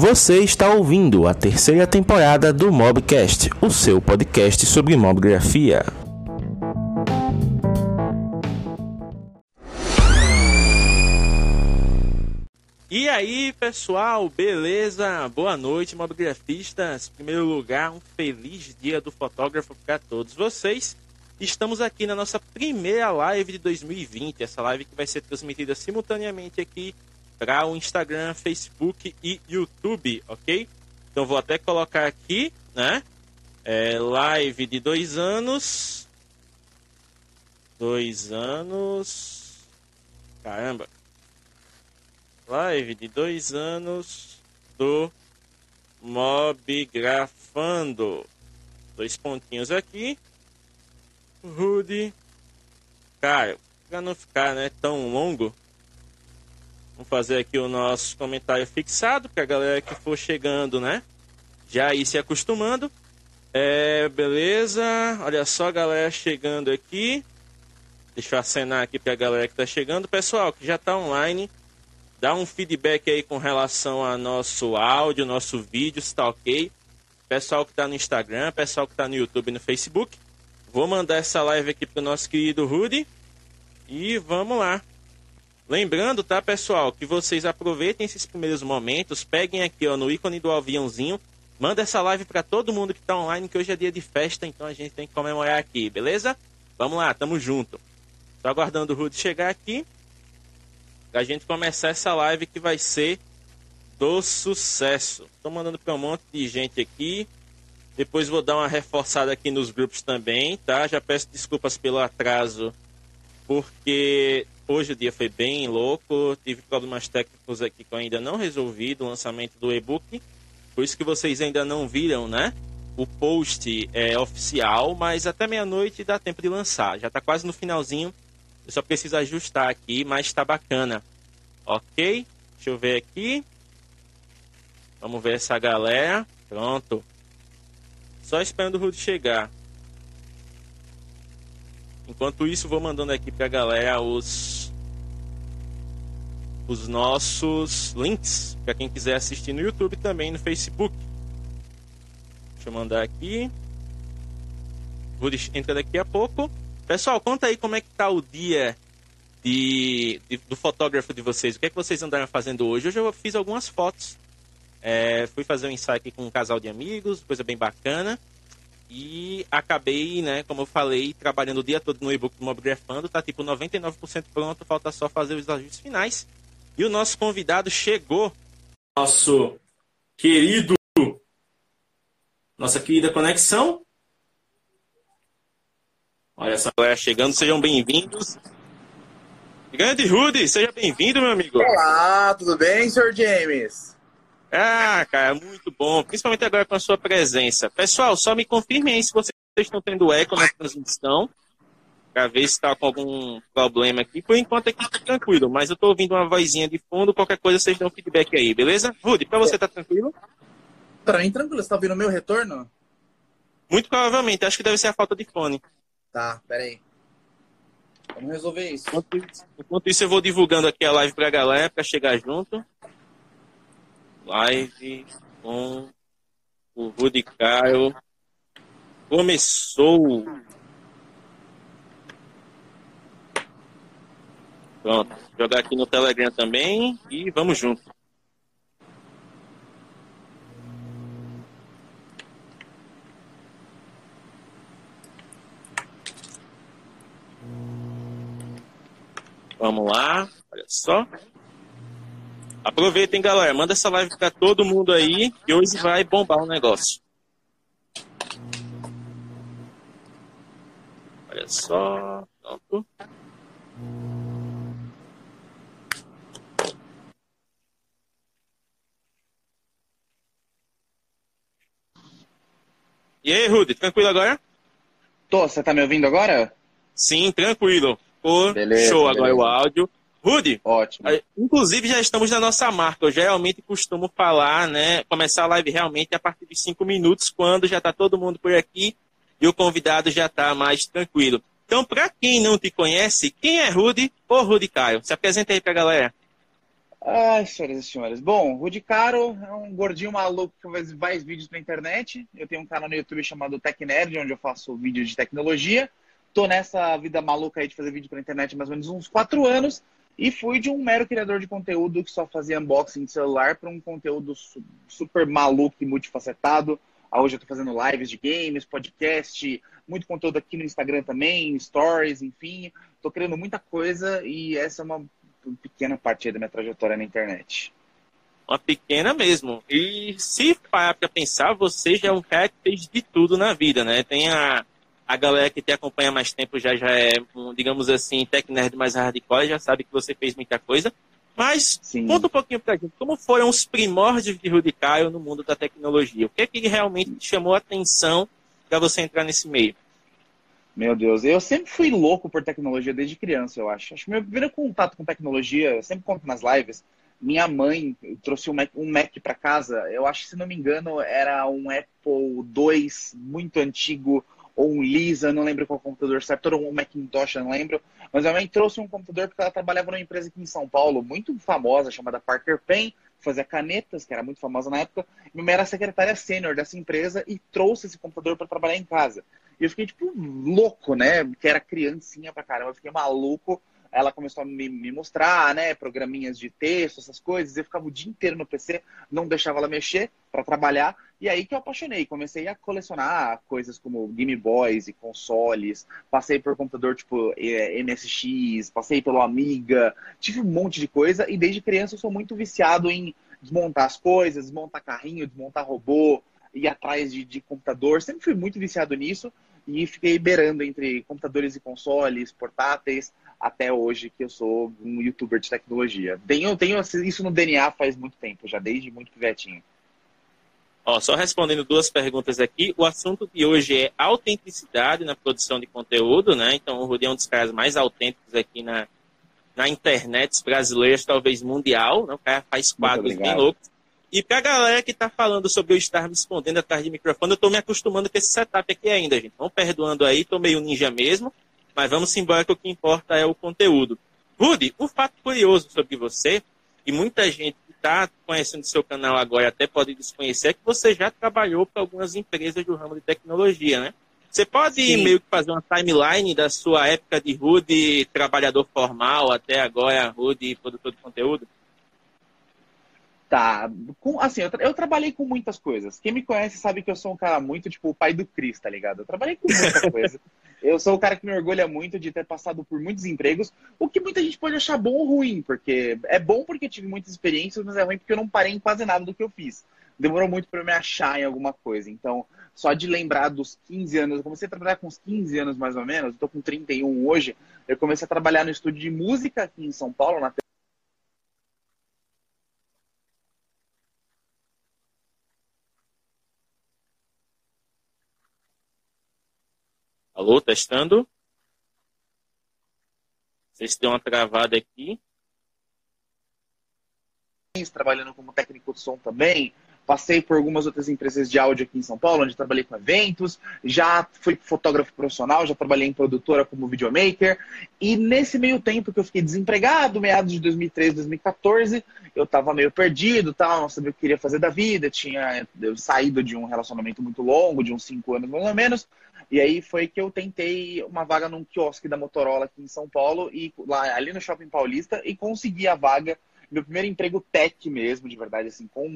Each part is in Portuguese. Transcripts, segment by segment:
Você está ouvindo a terceira temporada do Mobcast, o seu podcast sobre mobgrafia. E aí, pessoal, beleza? Boa noite, mobgrafistas. Em primeiro lugar, um feliz dia do fotógrafo para todos vocês. Estamos aqui na nossa primeira live de 2020, essa live que vai ser transmitida simultaneamente aqui para o Instagram, Facebook e YouTube, ok? Então vou até colocar aqui, né? É, live de dois anos. Dois anos. Caramba live de dois anos do Mobgrafando. Dois pontinhos aqui. Rude. Cara, para não ficar né, tão longo, vamos fazer aqui o nosso comentário fixado, para a galera que for chegando, né? Já ir se acostumando. É, beleza. Olha só, galera chegando aqui. Deixa eu acenar aqui para a galera que está chegando. Pessoal, que já está online, dá um feedback aí com relação a nosso áudio, nosso vídeo, se tá ok. Pessoal que está no Instagram, pessoal que está no YouTube e no Facebook. Vou mandar essa live aqui pro nosso querido Rudy. E vamos lá. Lembrando, tá, pessoal, que vocês aproveitem esses primeiros momentos, peguem aqui ó, no ícone do aviãozinho, manda essa live para todo mundo que está online, que hoje é dia de festa, então a gente tem que comemorar aqui, beleza? Vamos lá, tamo junto. Tô aguardando o Rudy chegar aqui a gente começar essa live que vai ser do sucesso. Estou mandando para um monte de gente aqui. Depois vou dar uma reforçada aqui nos grupos também, tá? Já peço desculpas pelo atraso, porque hoje o dia foi bem louco. Tive problemas técnicos aqui que eu ainda não resolvi do lançamento do e-book. Por isso que vocês ainda não viram, né? O post é oficial, mas até meia-noite dá tempo de lançar. Já está quase no finalzinho eu só preciso ajustar aqui, mas está bacana. Ok? Deixa eu ver aqui. Vamos ver essa galera. Pronto. Só esperando o Rudy chegar. Enquanto isso, vou mandando aqui para a galera os os nossos links para quem quiser assistir no YouTube também no Facebook. Deixa eu mandar aqui. Rudy entra daqui a pouco. Pessoal, conta aí como é que tá o dia de, de, do fotógrafo de vocês. O que é que vocês andaram fazendo hoje? Hoje eu fiz algumas fotos. É, fui fazer um ensaio aqui com um casal de amigos, coisa bem bacana. E acabei, né, como eu falei, trabalhando o dia todo no e-book do Mobgrafando. Tá tipo 99% pronto, falta só fazer os ajustes finais. E o nosso convidado chegou. Nosso querido. Nossa querida conexão. Olha essa galera chegando, sejam bem-vindos. Grande Rudy, seja bem-vindo, meu amigo. Olá, tudo bem, Sr. James? Ah, cara, muito bom, principalmente agora com a sua presença. Pessoal, só me confirmem aí se vocês estão tendo eco na transmissão, para ver se está com algum problema aqui. Por enquanto aqui está tranquilo, mas eu estou ouvindo uma vozinha de fundo, qualquer coisa vocês dão feedback aí, beleza? Rudy, para você tá tranquilo? Para mim tranquilo, você está ouvindo o meu retorno? Muito provavelmente, acho que deve ser a falta de fone. Tá, peraí. Vamos resolver isso. Enquanto, enquanto isso, eu vou divulgando aqui a live pra galera, pra chegar junto. Live com o Rudy Caio. Começou. Pronto. Jogar aqui no Telegram também e vamos junto. Vamos lá, olha só. Aproveitem, galera. Manda essa live para todo mundo aí, que hoje vai bombar o negócio. Olha só. Pronto. E aí, Rudy, tranquilo agora? Tô, você tá me ouvindo agora? Sim, tranquilo. Ficou beleza, show beleza. agora o áudio. Rudy, ótimo. Inclusive já estamos na nossa marca. Eu geralmente costumo falar, né? Começar a live realmente a partir de cinco minutos, quando já está todo mundo por aqui e o convidado já está mais tranquilo. Então, para quem não te conhece, quem é Rudy ou Rudy Caio? Se apresenta aí para a galera. Ai, senhoras e senhores. Bom, Rudy Caro é um gordinho maluco que faz vários vídeos na internet. Eu tenho um canal no YouTube chamado Tech Nerd, onde eu faço vídeos de tecnologia. Tô nessa vida maluca aí de fazer vídeo pra internet há mais ou menos uns quatro anos. E fui de um mero criador de conteúdo que só fazia unboxing de celular para um conteúdo super maluco e multifacetado. Hoje eu tô fazendo lives de games, podcast, muito conteúdo aqui no Instagram também, stories, enfim. Tô criando muita coisa e essa é uma pequena parte da minha trajetória na internet. Uma pequena mesmo. E se parar para pensar, você já é um cara que fez de tudo na vida, né? Tem a, a galera que te acompanha mais tempo já, já é, um, digamos assim, tech nerd mais hardcore, já sabe que você fez muita coisa. Mas Sim. conta um pouquinho pra gente, como foram os primórdios de Rudy Caio no mundo da tecnologia? O que é que realmente chamou a atenção para você entrar nesse meio? Meu Deus, eu sempre fui louco por tecnologia desde criança, eu acho. Acho que meu primeiro contato com tecnologia, eu sempre conto nas lives, minha mãe trouxe um Mac, um Mac para casa, eu acho que, se não me engano, era um Apple II muito antigo, ou um Lisa, não lembro qual computador certo, ou um Macintosh, não lembro. Mas a mãe trouxe um computador porque ela trabalhava numa empresa aqui em São Paulo, muito famosa, chamada Parker Pen, fazia canetas, que era muito famosa na época. Minha mãe era secretária sênior dessa empresa e trouxe esse computador para trabalhar em casa. E eu fiquei, tipo, louco, né? Que era criancinha pra caramba. Eu fiquei maluco. Ela começou a me, me mostrar, né? Programinhas de texto, essas coisas. Eu ficava o dia inteiro no PC, não deixava ela mexer para trabalhar. E aí que eu apaixonei. Comecei a colecionar coisas como Game Boys e consoles. Passei por computador tipo MSX, passei pelo Amiga. Tive um monte de coisa. E desde criança eu sou muito viciado em desmontar as coisas, desmontar carrinho, desmontar robô, ir atrás de, de computador. Sempre fui muito viciado nisso e fiquei beirando entre computadores e consoles, portáteis, até hoje que eu sou um youtuber de tecnologia. Tenho, tenho isso no DNA faz muito tempo, já desde muito pivetinho. Ó, só respondendo duas perguntas aqui, o assunto de hoje é autenticidade na produção de conteúdo, né? Então o Rudi é um dos caras mais autênticos aqui na, na internet brasileiras, talvez mundial, né? O cara faz quadros bem loucos. E pra galera que tá falando sobre eu estar me escondendo atrás de microfone, eu tô me acostumando com esse setup aqui ainda, gente. Vão perdoando aí, tô meio ninja mesmo, mas vamos embora que o que importa é o conteúdo. Rudy, um fato curioso sobre você, e muita gente que está conhecendo seu canal agora até pode desconhecer, é que você já trabalhou para algumas empresas do ramo de tecnologia, né? Você pode Sim. meio que fazer uma timeline da sua época de Rudy, trabalhador formal, até agora Rudy, produtor de conteúdo? Tá. Com, assim, eu, eu, trabalhei com muitas coisas. Quem me conhece sabe que eu sou um cara muito, tipo, o pai do Cris, tá ligado? Eu trabalhei com muita coisa. Eu sou o cara que me orgulha muito de ter passado por muitos empregos, o que muita gente pode achar bom ou ruim, porque é bom porque tive muitas experiências, mas é ruim porque eu não parei em quase nada do que eu fiz. Demorou muito para eu me achar em alguma coisa. Então, só de lembrar dos 15 anos, eu comecei a trabalhar com uns 15 anos mais ou menos, eu tô com 31 hoje, eu comecei a trabalhar no estúdio de música aqui em São Paulo, na Alô, testando. Vocês deu uma travada aqui. Trabalhando como técnico de som também. Passei por algumas outras empresas de áudio aqui em São Paulo, onde trabalhei com eventos. Já fui fotógrafo profissional, já trabalhei em produtora como videomaker. E nesse meio tempo que eu fiquei desempregado, meados de 2013, 2014, eu estava meio perdido, tal, não sabia o que queria fazer da vida. Tinha saído de um relacionamento muito longo, de uns cinco anos mais ou menos e aí foi que eu tentei uma vaga num quiosque da Motorola aqui em São Paulo, e lá ali no Shopping Paulista, e consegui a vaga, meu primeiro emprego tech mesmo, de verdade, assim, com,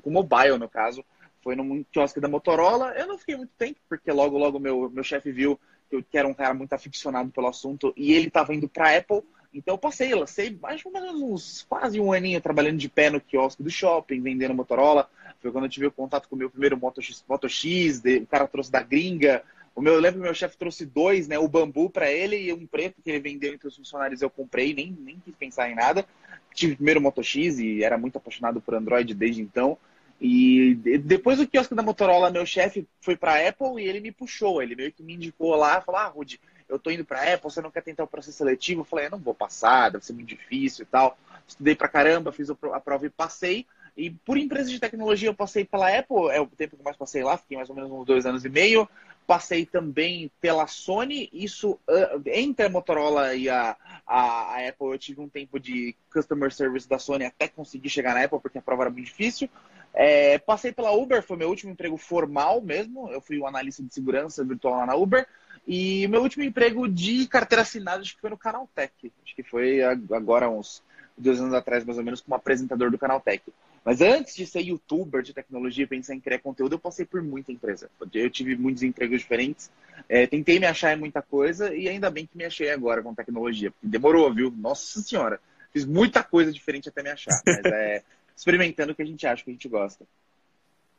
com mobile no caso, foi num quiosque da Motorola. Eu não fiquei muito tempo, porque logo, logo meu, meu chefe viu que eu era um cara muito aficionado pelo assunto, e ele estava indo para Apple, então eu passei, lancei mais ou menos uns quase um aninho trabalhando de pé no quiosque do shopping, vendendo Motorola. Foi quando eu tive o contato com o meu primeiro Moto X, Moto X o cara trouxe da gringa, o meu, eu lembro que meu chefe trouxe dois, né? O bambu para ele e um preto que ele vendeu entre os funcionários. Eu comprei, nem, nem quis pensar em nada. Tive primeiro Moto X e era muito apaixonado por Android desde então. E depois do quiosque da Motorola, meu chefe foi para Apple e ele me puxou. Ele meio que me indicou lá, falou: Ah, Rudy, eu tô indo para Apple, você não quer tentar o processo seletivo? Eu falei: Eu não vou passar, deve ser muito difícil e tal. Estudei pra caramba, fiz a prova e passei. E por empresa de tecnologia eu passei pela Apple, é o tempo que mais passei lá, fiquei mais ou menos uns dois anos e meio. Passei também pela Sony, isso uh, entre a Motorola e a, a, a, Apple, eu tive um tempo de customer service da Sony até conseguir chegar na Apple, porque a prova era muito difícil. É, passei pela Uber, foi meu último emprego formal mesmo. Eu fui um analista de segurança virtual lá na Uber. E meu último emprego de carteira assinada, acho que foi no Canaltech. Acho que foi agora uns dois anos atrás, mais ou menos, como apresentador do Canaltech. Mas antes de ser youtuber de tecnologia e pensar em criar conteúdo, eu passei por muita empresa. Eu tive muitos empregos diferentes. É, tentei me achar em muita coisa e ainda bem que me achei agora com tecnologia. Demorou, viu? Nossa senhora. Fiz muita coisa diferente até me achar. Mas é experimentando o que a gente acha, o que a gente gosta.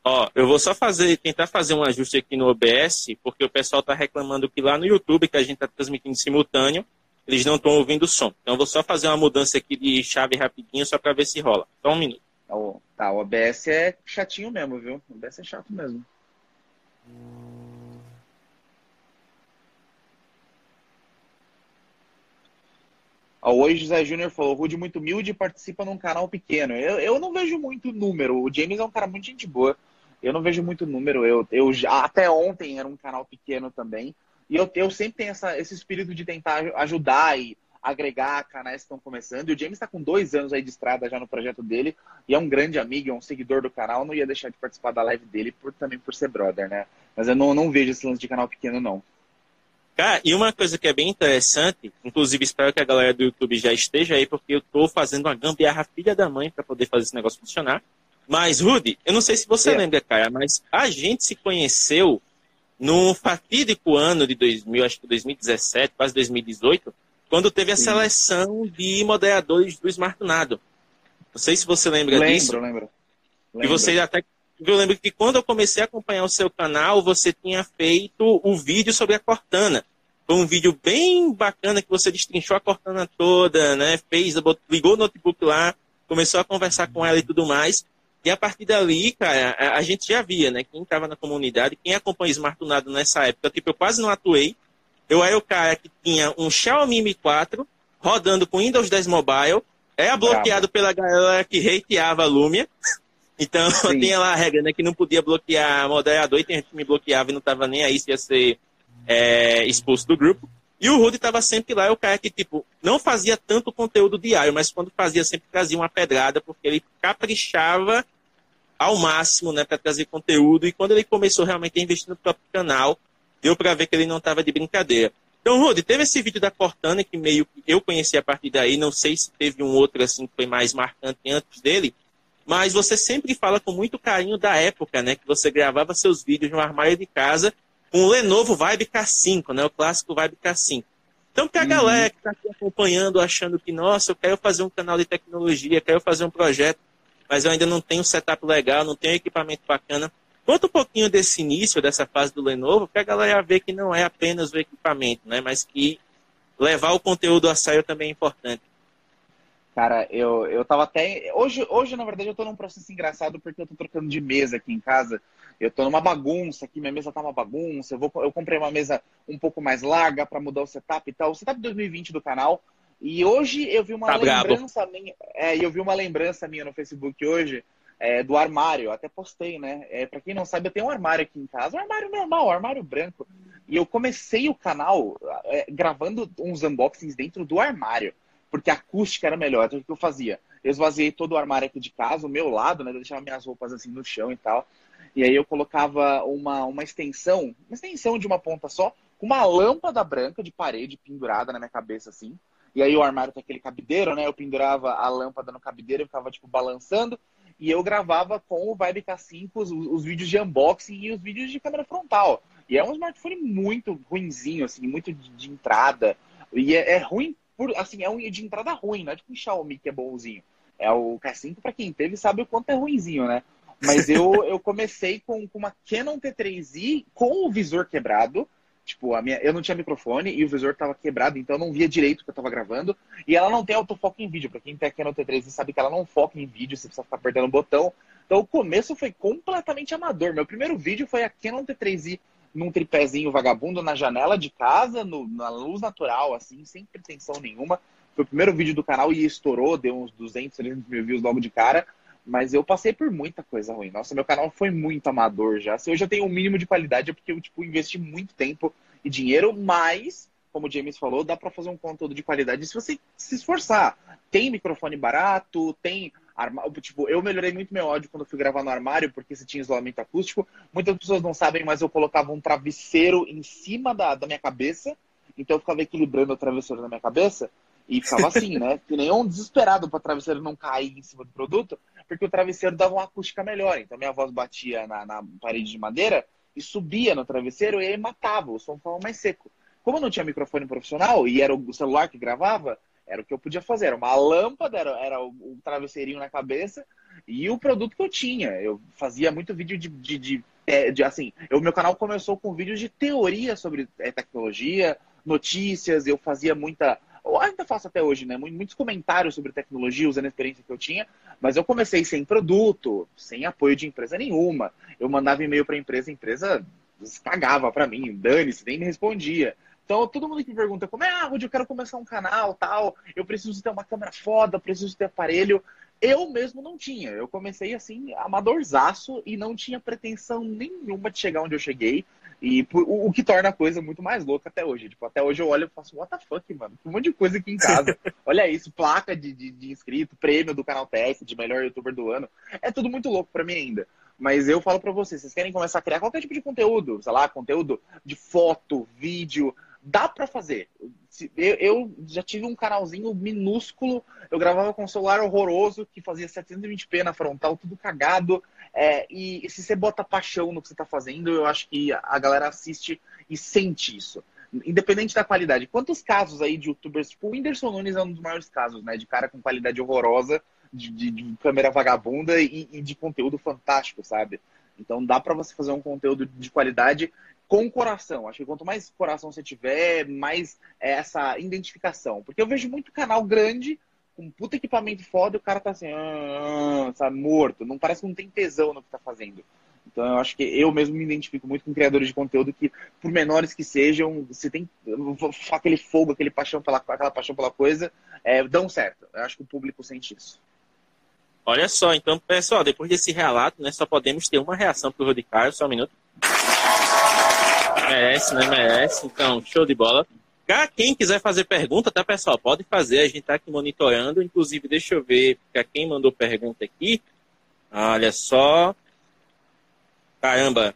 Ó, eu vou só fazer, tentar fazer um ajuste aqui no OBS, porque o pessoal está reclamando que lá no YouTube, que a gente está transmitindo simultâneo, eles não estão ouvindo o som. Então eu vou só fazer uma mudança aqui de chave rapidinho, só para ver se rola. Só um minuto. Tá, o OBS é chatinho mesmo, viu? O OBS é chato mesmo. Hoje José Júnior falou, Rude muito humilde participa num canal pequeno. Eu, eu não vejo muito número. O James é um cara muito gente boa. Eu não vejo muito número. Eu, eu até ontem era um canal pequeno também. E eu, eu sempre tenho essa, esse espírito de tentar ajudar e agregar canais que estão começando. E o James está com dois anos aí de estrada já no projeto dele. E é um grande amigo, é um seguidor do canal. Não ia deixar de participar da live dele por, também por ser brother, né? Mas eu não, não vejo esse lance de canal pequeno, não. Cara, e uma coisa que é bem interessante, inclusive espero que a galera do YouTube já esteja aí, porque eu estou fazendo uma gambiarra filha da mãe para poder fazer esse negócio funcionar. Mas, Rudy, eu não sei se você é. lembra, cara, mas a gente se conheceu no fatídico ano de 2000, acho que 2017, quase 2018, quando teve a seleção de moderadores do Smartunado. Não sei se você lembra lembro, disso. Lembro, lembro. E você até eu lembro que quando eu comecei a acompanhar o seu canal, você tinha feito o vídeo sobre a Cortana. Foi um vídeo bem bacana que você destrinchou a Cortana toda, né? Fez, ligou o notebook lá, começou a conversar com ela e tudo mais. E a partir dali, cara, a, a gente já via, né? Quem estava na comunidade, quem acompanha Smartunado nessa época, tipo, eu quase não atuei. Eu era o cara que tinha um Xiaomi Mi 4 rodando com Windows 10 Mobile, é bloqueado Bravo. pela galera que hateava a Lumia. Então Sim. tinha lá a regra, né? Que não podia bloquear moderador e tem gente que me bloqueava e não tava nem aí se ia ser é, expulso do grupo. E o Rudy tava sempre lá, é o cara que, tipo, não fazia tanto conteúdo diário, mas quando fazia, sempre trazia uma pedrada, porque ele caprichava ao máximo, né, para trazer conteúdo. E quando ele começou realmente a investir no próprio canal, deu para ver que ele não tava de brincadeira. Então, Rudy, teve esse vídeo da Cortana que meio que eu conheci a partir daí, não sei se teve um outro assim que foi mais marcante antes dele, mas você sempre fala com muito carinho da época, né? Que você gravava seus vídeos no armário de casa com o Lenovo Vibe K5, né? O clássico Vibe K5. Então, para a uhum. galera que está aqui acompanhando, achando que, nossa, eu quero fazer um canal de tecnologia, quero fazer um projeto, mas eu ainda não tenho setup legal, não tenho equipamento bacana. Conta um pouquinho desse início, dessa fase do Lenovo, para a galera ver que não é apenas o equipamento, né? Mas que levar o conteúdo a sério também é importante. Cara, eu, eu tava até. Hoje, hoje, na verdade, eu tô num processo engraçado porque eu tô trocando de mesa aqui em casa. Eu tô numa bagunça aqui, minha mesa tá uma bagunça. Eu, vou, eu comprei uma mesa um pouco mais larga para mudar o setup e tal. O setup 2020 do canal. E hoje eu vi uma tá lembrança bravo. minha. É, eu vi uma lembrança minha no Facebook hoje é, do armário. Até postei, né? É, para quem não sabe, eu tenho um armário aqui em casa, um armário normal, um armário branco. E eu comecei o canal é, gravando uns unboxings dentro do armário porque a acústica era melhor. Então, o que eu fazia? Eu esvaziei todo o armário aqui de casa, o meu lado, né? Eu deixava minhas roupas assim no chão e tal. E aí eu colocava uma, uma extensão, uma extensão de uma ponta só, com uma lâmpada branca de parede pendurada na minha cabeça, assim. E aí o armário tem aquele cabideiro, né? Eu pendurava a lâmpada no cabideiro e ficava, tipo, balançando. E eu gravava com o Vibe K5 os, os vídeos de unboxing e os vídeos de câmera frontal. E é um smartphone muito ruinzinho, assim, muito de, de entrada. E é, é ruim por, assim, é um de entrada ruim, não é tipo um Xiaomi que é bonzinho. É o K5, para quem teve, sabe o quanto é ruinzinho, né? Mas eu, eu comecei com, com uma Canon T3i com o visor quebrado. Tipo, a minha, eu não tinha microfone e o visor estava quebrado, então eu não via direito o que eu estava gravando. E ela não tem autofoco em vídeo. Para quem tem a Canon T3i sabe que ela não foca em vídeo, você precisa ficar apertando o botão. Então o começo foi completamente amador. Meu primeiro vídeo foi a Canon T3i num tripézinho vagabundo na janela de casa, no, na luz natural, assim, sem pretensão nenhuma. Foi o primeiro vídeo do canal e estourou, deu uns 200, 300 mil views logo de cara. Mas eu passei por muita coisa ruim. Nossa, meu canal foi muito amador já. Se hoje eu tenho um mínimo de qualidade é porque eu, tipo, investi muito tempo e dinheiro, mas como o James falou, dá para fazer um conteúdo de qualidade se você se esforçar. Tem microfone barato, tem arma... tipo, eu melhorei muito meu áudio quando fui gravar no armário, porque se tinha isolamento acústico. Muitas pessoas não sabem, mas eu colocava um travesseiro em cima da, da minha cabeça, então eu ficava equilibrando o travesseiro na minha cabeça e ficava assim, né? Que nem um desesperado para o travesseiro não cair em cima do produto, porque o travesseiro dava uma acústica melhor. Então minha voz batia na, na parede de madeira e subia no travesseiro e aí matava, o som ficava mais seco. Como não tinha microfone profissional e era o celular que gravava, era o que eu podia fazer. Era uma lâmpada, era, era o travesseirinho na cabeça e o produto que eu tinha. Eu fazia muito vídeo de, de, de, é, de assim, o meu canal começou com vídeos de teoria sobre é, tecnologia, notícias, eu fazia muita eu ainda faço até hoje, né? Muitos comentários sobre tecnologia, usando a experiência que eu tinha, mas eu comecei sem produto, sem apoio de empresa nenhuma. Eu mandava e-mail para a empresa, a empresa cagava para mim, dane-se, nem me respondia. Então, todo mundo que me pergunta como é, ah, Rudy, eu quero começar um canal, tal, eu preciso ter uma câmera foda, preciso ter aparelho. Eu mesmo não tinha. Eu comecei assim, amadorzaço e não tinha pretensão nenhuma de chegar onde eu cheguei. E o, o, que torna a coisa muito mais louca até hoje. Tipo, até hoje eu olho e faço, what the fuck, mano? Um monte de coisa aqui em casa. Olha isso, placa de, de, de, inscrito, prêmio do canal TS, de melhor youtuber do ano. É tudo muito louco para mim ainda. Mas eu falo para vocês, vocês querem começar a criar qualquer tipo de conteúdo, sei lá, conteúdo de foto, vídeo, dá para fazer. Eu, eu, já tive um canalzinho minúsculo, eu gravava com um celular horroroso que fazia 720p na frontal, tudo cagado. É, e, e, se você bota paixão no que você está fazendo, eu acho que a galera assiste e sente isso. Independente da qualidade. Quantos casos aí de youtubers, tipo o Whindersson Nunes é um dos maiores casos, né? De cara com qualidade horrorosa, de, de, de câmera vagabunda e, e, de conteúdo fantástico, sabe? Então dá para você fazer um conteúdo de qualidade com coração. Acho que quanto mais coração você tiver, mais é essa identificação. Porque eu vejo muito canal grande com um puta equipamento foda e o cara tá assim, ah, sabe, morto. Não parece que não tem tesão no que tá fazendo. Então eu acho que eu mesmo me identifico muito com criadores de conteúdo que, por menores que sejam, se tem aquele fogo, aquele paixão pela, aquela paixão pela coisa, é, dão certo. Eu acho que o público sente isso. Olha só, então, pessoal, depois desse relato, né, só podemos ter uma reação pro Rodrigo só um minuto. Merece, né? Merece. Então, show de bola. Quem quiser fazer pergunta, tá, pessoal? Pode fazer, a gente tá aqui monitorando. Inclusive, deixa eu ver para quem mandou pergunta aqui. Olha só. Caramba.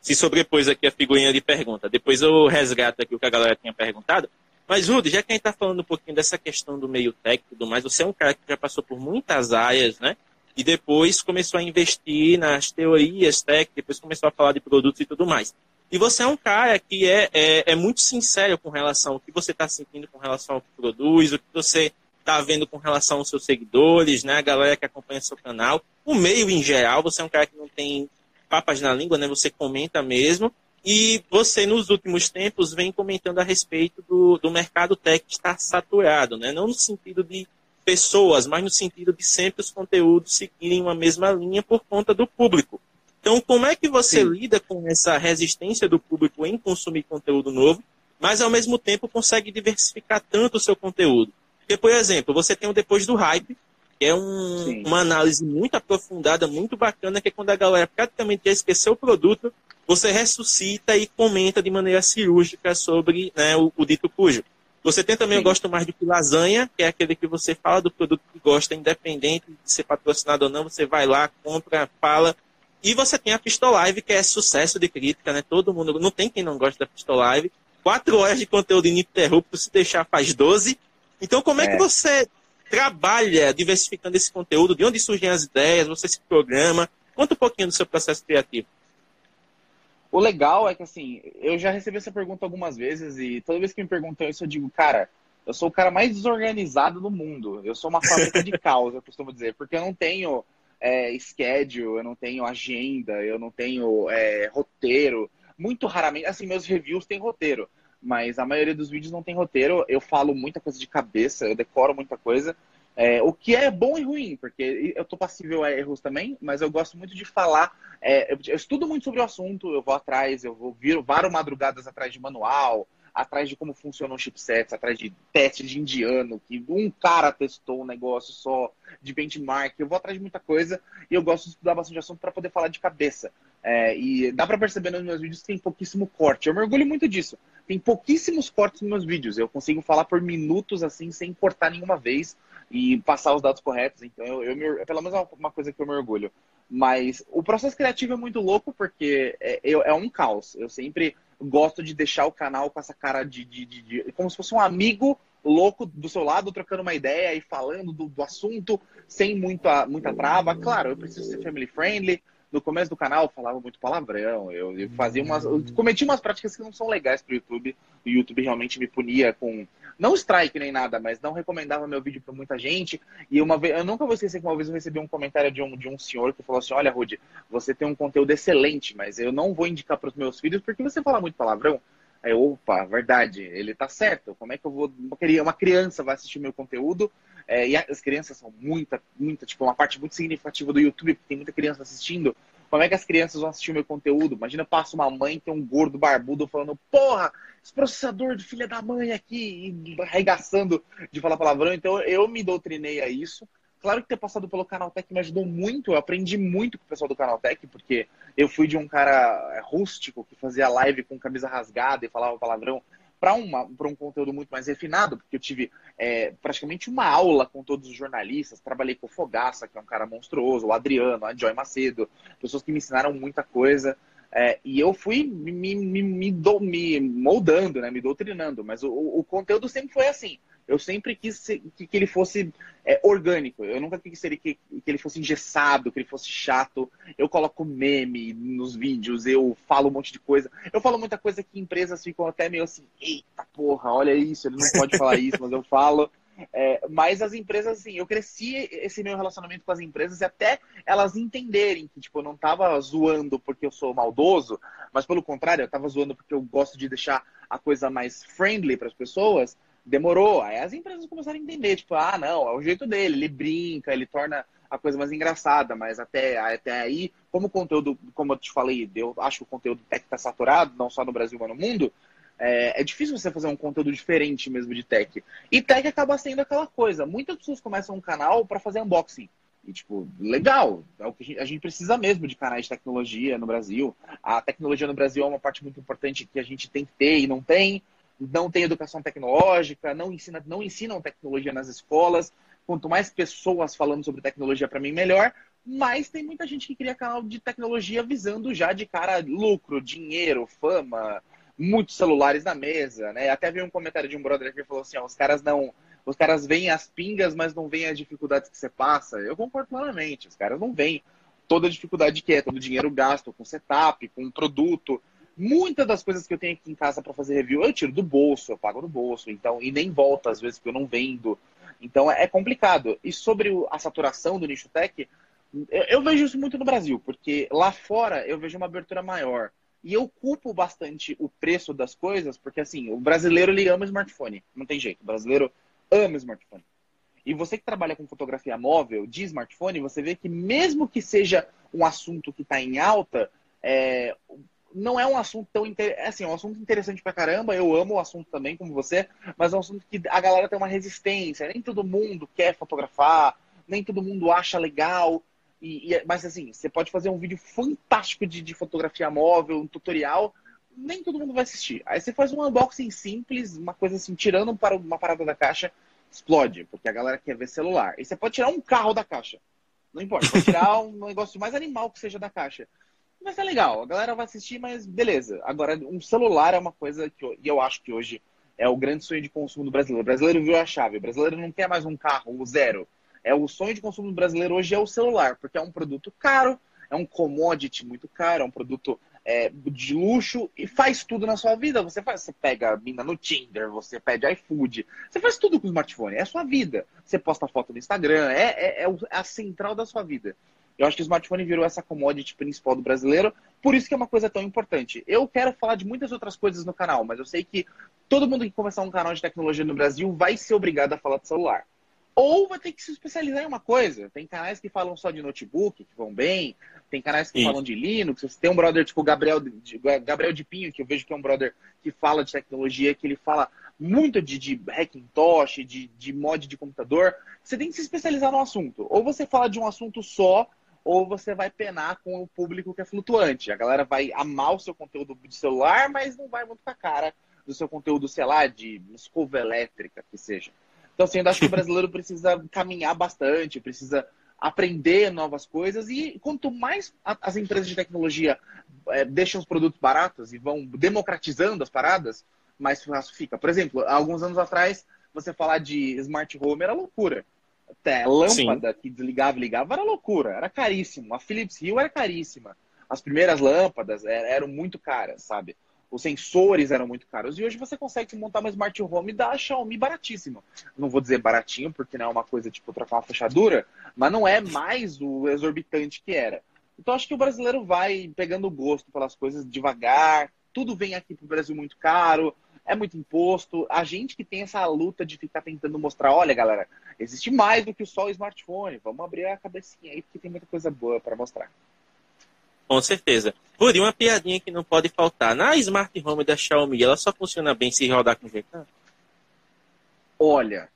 Se sobrepôs aqui a figurinha de pergunta. Depois eu resgato aqui o que a galera tinha perguntado. Mas, Rudy, já que a gente tá falando um pouquinho dessa questão do meio técnico e tudo mais, você é um cara que já passou por muitas áreas, né? E depois começou a investir nas teorias técnicas, depois começou a falar de produtos e tudo mais. E você é um cara que é, é, é muito sincero com relação ao que você está sentindo com relação ao que produz, o que você está vendo com relação aos seus seguidores, né? A galera que acompanha seu canal. O meio em geral, você é um cara que não tem papas na língua, né? Você comenta mesmo. E você, nos últimos tempos, vem comentando a respeito do, do mercado tech estar saturado, né? Não no sentido de pessoas, mas no sentido de sempre os conteúdos seguirem uma mesma linha por conta do público. Então, como é que você Sim. lida com essa resistência do público em consumir conteúdo novo, mas ao mesmo tempo consegue diversificar tanto o seu conteúdo? Porque, por exemplo, você tem o Depois do Hype, que é um, uma análise muito aprofundada, muito bacana, que é quando a galera praticamente já esqueceu o produto, você ressuscita e comenta de maneira cirúrgica sobre né, o, o, dito cujo. Você tem também, Sim. eu gosto mais do que lasanha, que é aquele que você fala do produto que gosta, independente de ser patrocinado ou não, você vai lá, compra, fala, e você tem a Pistolive, que é sucesso de crítica, né? Todo mundo, não tem quem não gosta da Pistolive. Quatro horas de conteúdo ininterrupto, se deixar faz 12. Então, como é, é que você trabalha diversificando esse conteúdo? De onde surgem as ideias? Você se programa? Conta um pouquinho do seu processo criativo. O legal é que, assim, eu já recebi essa pergunta algumas vezes e toda vez que me perguntam isso, eu digo, cara, eu sou o cara mais desorganizado do mundo. Eu sou uma fábrica de caos, eu costumo dizer, porque eu não tenho é, schedule, eu não tenho agenda, eu não tenho é, roteiro. Muito raramente, assim, meus reviews têm roteiro, mas a maioria dos vídeos não tem roteiro. Eu falo muita coisa de cabeça, eu decoro muita coisa. É, o que é bom e ruim, porque eu tô passível a erros também, mas eu gosto muito de falar. É, eu, eu, estudo muito sobre o assunto, eu vou atrás, eu vou vir várias madrugadas atrás de manual, atrás de como funcionam chipsets, atrás de testes de indiano, que um cara testou um negócio só de benchmark. Eu vou atrás de muita coisa e eu gosto de estudar bastante assunto para poder falar de cabeça. É, e dá para perceber nos meus vídeos que tem pouquíssimo corte. Eu me orgulho muito disso. tem pouquíssimos cortes nos meus vídeos. Eu consigo falar por minutos assim, sem cortar nenhuma vez e passar os dados corretos. Então, eu, eu me, pelo menos é uma coisa que eu me orgulho. Mas o processo criativo é muito louco porque é, é um caos. Eu sempre gosto de deixar o canal com essa cara de, de, de, de, como se fosse um amigo louco do seu lado, trocando uma ideia e falando do, do assunto sem muita, muita trava. Claro, eu preciso ser family friendly. No começo do canal eu falava muito palavrão, eu, eu fazia umas. Eu cometi umas práticas que não são legais pro YouTube. O YouTube realmente me punia com não strike nem nada, mas não recomendava meu vídeo para muita gente. E uma vez, eu nunca vou esquecer que uma vez eu recebi um comentário de um, de um senhor que falou assim: Olha, Rudy, você tem um conteúdo excelente, mas eu não vou indicar para os meus filhos porque você fala muito palavrão. Aí, opa, verdade, ele tá certo. Como é que eu vou. Uma criança vai assistir meu conteúdo? É, e as crianças são muita, muita, tipo, uma parte muito significativa do YouTube, porque tem muita criança assistindo. Como é que as crianças vão assistir o meu conteúdo? Imagina, passa uma mãe que tem um gordo barbudo falando, porra, esse processador de filha da mãe aqui, arregaçando de falar palavrão. Então eu me doutrinei a isso. Claro que ter passado pelo Canaltech me ajudou muito, eu aprendi muito com o pessoal do Canaltech, porque eu fui de um cara rústico que fazia live com camisa rasgada e falava palavrão para um conteúdo muito mais refinado, porque eu tive é, praticamente uma aula com todos os jornalistas, trabalhei com o Fogaça, que é um cara monstruoso, o Adriano, a Joy Macedo, pessoas que me ensinaram muita coisa. É, e eu fui me, me, me, do, me, moldando, né, me doutrinando, mas o, o conteúdo sempre foi assim. Eu sempre quis que, ele fosse é, orgânico. Eu nunca quis que, que ele fosse engessado, que ele fosse chato. Eu coloco meme nos vídeos, eu falo um monte de coisa. Eu falo muita coisa que empresas ficam até meio assim, eita porra, olha isso, ele não pode falar isso, mas eu falo. É, mas as empresas, assim, eu cresci esse meu relacionamento com as empresas e até elas entenderem que, tipo, eu não tava zoando porque eu sou maldoso, mas pelo contrário, eu tava zoando porque eu gosto de deixar a coisa mais friendly para as pessoas demorou. Aí as empresas começaram a entender, tipo, ah, não, é o jeito dele, ele brinca, ele torna a coisa mais engraçada, mas até, até aí, como o conteúdo, como eu te falei, eu acho que o conteúdo tech está saturado, não só no Brasil, mas no mundo, é, é, difícil você fazer um conteúdo diferente mesmo de tech. E tech acaba sendo aquela coisa, muitas pessoas começam um canal para fazer unboxing. E, tipo, legal, é o que a gente, a gente precisa mesmo de canais de tecnologia no Brasil. A tecnologia no Brasil é uma parte muito importante que a gente tem que ter e não tem não tem educação tecnológica, não, ensina, não ensinam tecnologia nas escolas. Quanto mais pessoas falando sobre tecnologia, para mim, melhor. Mas tem muita gente que cria canal de tecnologia visando já de cara lucro, dinheiro, fama, muitos celulares na mesa, né? Até vi um comentário de um brother que falou assim: ó, os caras não. Os caras veem as pingas, mas não veem as dificuldades que você passa. Eu concordo plenamente. Os caras não veem toda a dificuldade que é, todo o dinheiro gasto com setup, com produto. Muitas das coisas que eu tenho aqui em casa para fazer review, eu tiro do bolso, eu pago do bolso, então, e nem volta às vezes, porque eu não vendo. Então é complicado. E sobre a saturação do nicho tech, eu, eu vejo isso muito no Brasil, porque lá fora eu vejo uma abertura maior. E eu culpo bastante o preço das coisas, porque assim, o brasileiro ele ama smartphone. Não tem jeito. O brasileiro ama smartphone. E você que trabalha com fotografia móvel de smartphone, você vê que mesmo que seja um assunto que está em alta, é, não é um assunto tão interessante. É assim, é um assunto interessante pra caramba. Eu amo o assunto também, como você, mas é um assunto que a galera tem uma resistência. Nem todo mundo quer fotografar, nem todo mundo acha legal. E, e mas assim, você pode fazer um vídeo fantástico de, de, fotografia móvel, um tutorial, nem todo mundo vai assistir. Aí você faz um unboxing simples, uma coisa assim, tirando uma parada da caixa, explode, porque a galera quer ver celular. E você pode tirar um carro da caixa. Não importa, pode tirar um negócio mais animal que seja da caixa vai ser legal. A galera vai assistir, mas beleza. Agora, um celular é uma coisa que eu, e eu acho que hoje é o grande sonho de consumo do brasileiro. O brasileiro viu a chave. O brasileiro não quer mais um carro, o zero. É o sonho de consumo do brasileiro hoje é o celular, porque é um produto caro, é um commodity muito caro, é um produto é, de luxo e faz tudo na sua vida. Você faz, você pega a mina no Tinder, você pede iFood, você faz tudo com o smartphone. É a sua vida. Você posta foto no Instagram, é, é, é a central da sua vida. Eu acho que o smartphone virou essa commodity principal do brasileiro, por isso que é uma coisa tão importante. Eu quero falar de muitas outras coisas no canal, mas eu sei que todo mundo que começar um canal de tecnologia no Brasil vai ser obrigado a falar de celular. Ou vai ter que se especializar em uma coisa. Tem canais que falam só de notebook, que vão bem. Tem canais que falam de Linux. Você tem um brother tipo Gabriel de, Gabriel de Pinho, que eu vejo que é um brother que fala de tecnologia, que ele fala muito de, de Hackintosh, de, de mod de computador. Você tem que se especializar no assunto. Ou você fala de um assunto só ou você vai penar com o público que é flutuante. A galera vai amar o seu conteúdo de celular, mas não vai muito com a cara do seu conteúdo, sei lá, de escova elétrica, que seja. Então, assim, eu acho que o brasileiro precisa caminhar bastante, precisa aprender novas coisas e quanto mais as empresas de tecnologia é, deixam os produtos baratos e vão democratizando as paradas, mais fácil fica. Por exemplo, alguns anos atrás, você falar de smart home era loucura. Até lâmpada Sim. que desligava e ligava era loucura, era caríssimo. A Philips Hue era caríssima. As primeiras lâmpadas eram muito caras, sabe? Os sensores eram muito caros. E hoje você consegue montar uma smart home da Xiaomi baratíssimo. Não vou dizer baratinho, porque não é uma coisa tipo trocar uma fechadura, mas não é mais o exorbitante que era. Então acho que o brasileiro vai pegando gosto pelas coisas devagar. Tudo vem aqui para o Brasil muito caro é muito imposto. A gente que tem essa luta de ficar tentando mostrar, olha, galera, existe mais do que só o smartphone. Vamos abrir a cabecinha aí, porque tem muita coisa boa para mostrar. Com certeza. Por uma piadinha que não pode faltar. Na Smart Home da Xiaomi, ela só funciona bem se rodar com GK? Olha,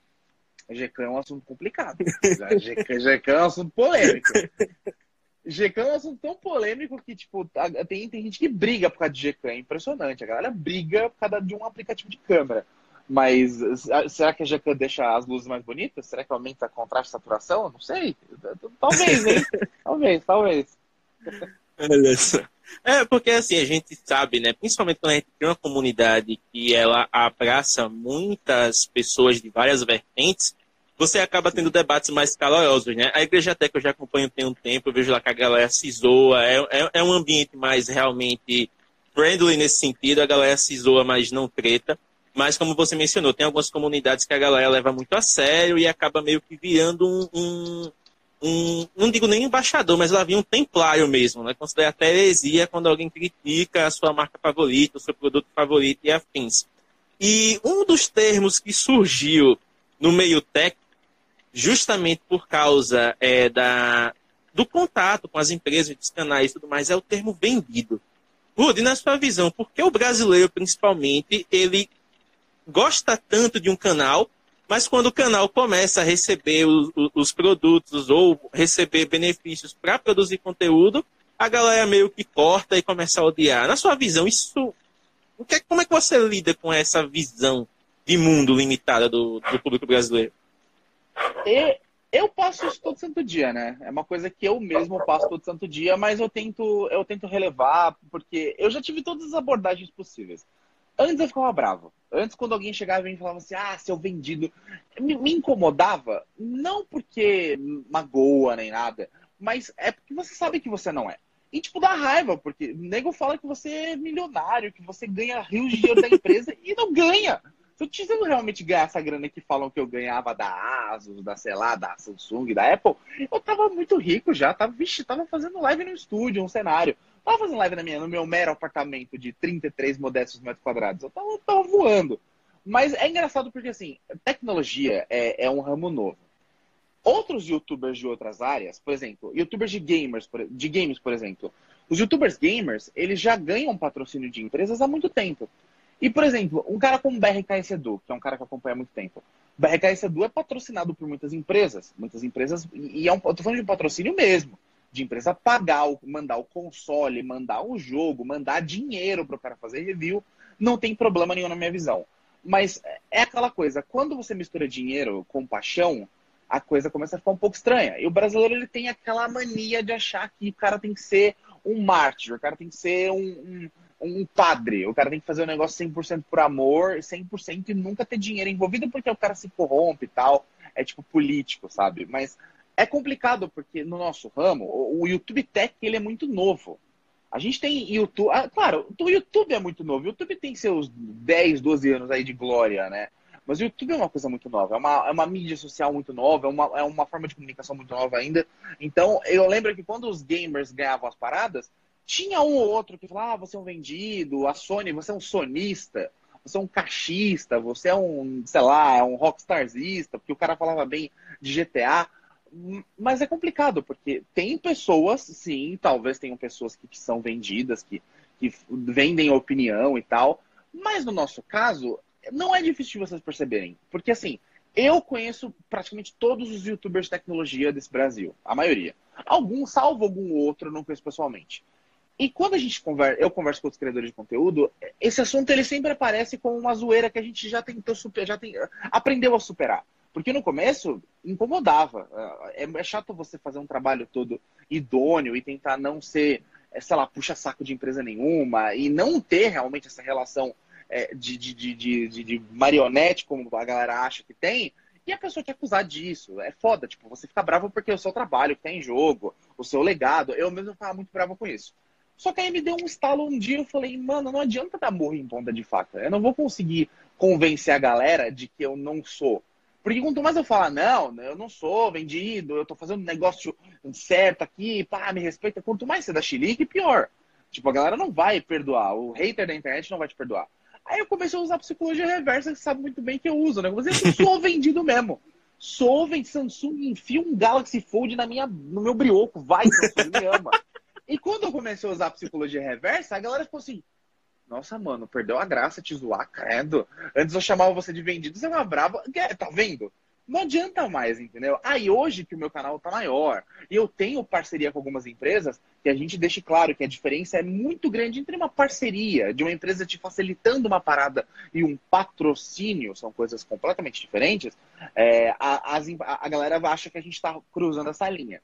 GK é um assunto complicado. GK é um assunto polêmico. GK é um assunto tão polêmico que, tipo, tem, tem gente que briga por causa de GK. É impressionante. A galera briga por causa de um aplicativo de câmera. Mas será que a GK deixa as luzes mais bonitas? Será que aumenta contraste e saturação? Não sei. Talvez, hein? talvez, talvez. Olha só. É, porque assim, a gente sabe, né? Principalmente quando a gente tem uma comunidade que ela abraça muitas pessoas de várias vertentes, você acaba tendo debates mais calorosos, né? A igreja até que eu já acompanho tem um tempo, eu vejo lá que a galera se zoa, é, é, é um ambiente mais realmente friendly nesse sentido, a galera se zoa, mas não treta. Mas como você mencionou, tem algumas comunidades que a galera leva muito a sério e acaba meio que virando um, um, um não digo nem embaixador, mas ela vira um templário mesmo, né? Considera até heresia quando alguém critica a sua marca favorita, o seu produto favorito e afins. E um dos termos que surgiu no meio tech justamente por causa é, da, do contato com as empresas, dos canais e tudo mais, é o termo vendido. Rudy, na sua visão, por que o brasileiro, principalmente, ele gosta tanto de um canal, mas quando o canal começa a receber os, os produtos ou receber benefícios para produzir conteúdo, a galera meio que corta e começa a odiar. Na sua visão, isso. Que, como é que você lida com essa visão de mundo limitada do, do público brasileiro? E eu passo isso todo santo dia, né? É uma coisa que eu mesmo passo todo santo dia, mas eu tento, eu tento relevar, porque eu já tive todas as abordagens possíveis. Antes eu ficava bravo. Antes, quando alguém chegava e falava assim, ah, seu vendido, me, me incomodava, não porque magoa nem nada, mas é porque você sabe que você não é. E, tipo, dá raiva, porque o nego fala que você é milionário, que você ganha rios de dinheiro da empresa e não ganha. Se eu tivesse realmente ganhar essa grana que falam que eu ganhava da Asus, da, sei lá, da Samsung, da Apple, eu tava muito rico já. Tava, vixe, tava fazendo live no estúdio, um cenário. Tava fazendo live na minha, no meu mero apartamento de 33 modestos metros quadrados. Eu tava, tava voando. Mas é engraçado porque, assim, tecnologia é, é um ramo novo. Outros youtubers de outras áreas, por exemplo, youtubers de gamers, de games, por exemplo, os youtubers gamers, eles já ganham patrocínio de empresas há muito tempo. E, por exemplo, um cara como BRKS Edu, que é um cara que acompanha há muito tempo. BRKS Edu é patrocinado por muitas empresas. Muitas empresas. E é um, eu tô falando de patrocínio mesmo. De empresa pagar, mandar o console, mandar o jogo, mandar dinheiro para o cara fazer review. Não tem problema nenhum na minha visão. Mas é aquela coisa, quando você mistura dinheiro com paixão, a coisa começa a ficar um pouco estranha. E o brasileiro ele tem aquela mania de achar que o cara tem que ser um mártir, o cara tem que ser um, um um padre. O cara tem que fazer um negócio 100% por amor, 100% e nunca ter dinheiro envolvido porque o cara se corrompe e tal. É tipo político, sabe? Mas é complicado porque no nosso ramo, o YouTube Tech ele é muito novo. A gente tem YouTube. Ah, claro, o YouTube é muito novo. O YouTube tem seus 10, 12 anos aí de glória, né? Mas o YouTube é uma coisa muito nova, é uma, é uma mídia social muito nova, é uma, é uma forma de comunicação muito nova ainda. Então, eu lembro que quando os gamers ganhavam as paradas, tinha um ou outro que falava, ah, você é um vendido, a Sony, você é um sonista, você é um cachista, você é um, sei lá, é um rockstarzista, porque o cara falava bem de GTA. Mas é complicado, porque tem pessoas, sim, talvez tenham pessoas que, são vendidas, que, que vendem opinião e tal. Mas no nosso caso, não é difícil vocês perceberem. Porque assim, eu conheço praticamente todos os youtubers de tecnologia desse Brasil, a maioria. Alguns, salvo algum outro, eu não conheço pessoalmente. E quando a gente conversa, eu converso com outros criadores de conteúdo, esse assunto ele sempre aparece como uma zoeira que a gente já tentou superar, já tem, aprendeu a superar. Porque no começo incomodava. É, é chato você fazer um trabalho todo idôneo e tentar não ser, é, sei lá, puxa-saco de empresa nenhuma e não ter realmente essa relação é, de, de, de, de, marionete, como a galera acha que tem, e a pessoa te acusar disso. É foda, tipo, você fica bravo porque o seu trabalho que tá em jogo, o seu legado. Eu mesmo ficava muito bravo com isso. Só que aí me deu um estalo um dia, eu falei, mano, não adianta dar morro em ponta de faca. Eu não vou conseguir convencer a galera de que eu não sou. Porque quanto mais eu falar, não, eu não sou vendido, eu tô fazendo um negócio certo aqui, pá, me respeita, quanto mais você dá chilique, pior. Tipo, a galera não vai perdoar. O hater da internet não vai te perdoar. Aí eu comecei a usar psicologia reversa, que sabe muito bem que eu uso, né? Eu eu sou vendido mesmo. Sou vendido, Samsung, enfia um Galaxy Fold na minha, no meu brioco, vai, Samsung, me ama. E quando eu comecei a usar psicologia reversa, a galera ficou assim, nossa, mano, perdeu a graça te zoar, credo. Antes eu chamava você de vendido, você é uma brava. Tá vendo? Não adianta mais, entendeu? Aí ah, hoje que o meu canal tá maior e eu tenho parceria com algumas empresas, que a gente deixe claro que a diferença é muito grande entre uma parceria de uma empresa te facilitando uma parada e um patrocínio, são coisas completamente diferentes. É, a, a, a galera acha que a gente está cruzando essa linha.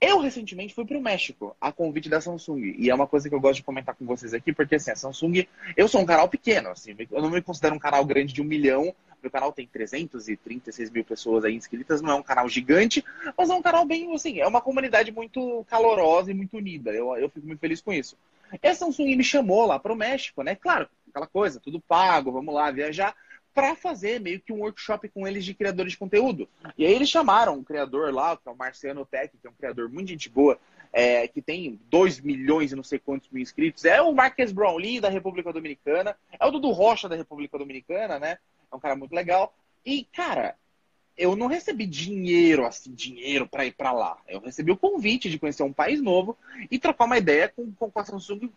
Eu recentemente fui para o México a convite da Samsung. E é uma coisa que eu gosto de comentar com vocês aqui, porque assim, a Samsung, eu sou um canal pequeno, assim, eu não me considero um canal grande de um milhão. Meu canal tem 336 mil pessoas aí inscritas, não é um canal gigante, mas é um canal bem, assim, é uma comunidade muito calorosa e muito unida. Eu, eu fico muito feliz com isso. E a Samsung me chamou lá para o México, né? Claro, aquela coisa, tudo pago, vamos lá viajar para fazer meio que um workshop com eles de criadores de conteúdo. E aí eles chamaram um criador lá, que é o Marciano Tech, que é um criador muito gente boa, é, que tem 2 milhões e não sei quantos mil inscritos. É o Marques Brownlee da República Dominicana, é o Dudu Rocha da República Dominicana, né? É um cara muito legal. E, cara, eu não recebi dinheiro, assim, dinheiro para ir para lá. Eu recebi o convite de conhecer um país novo e trocar uma ideia com, com a Samsung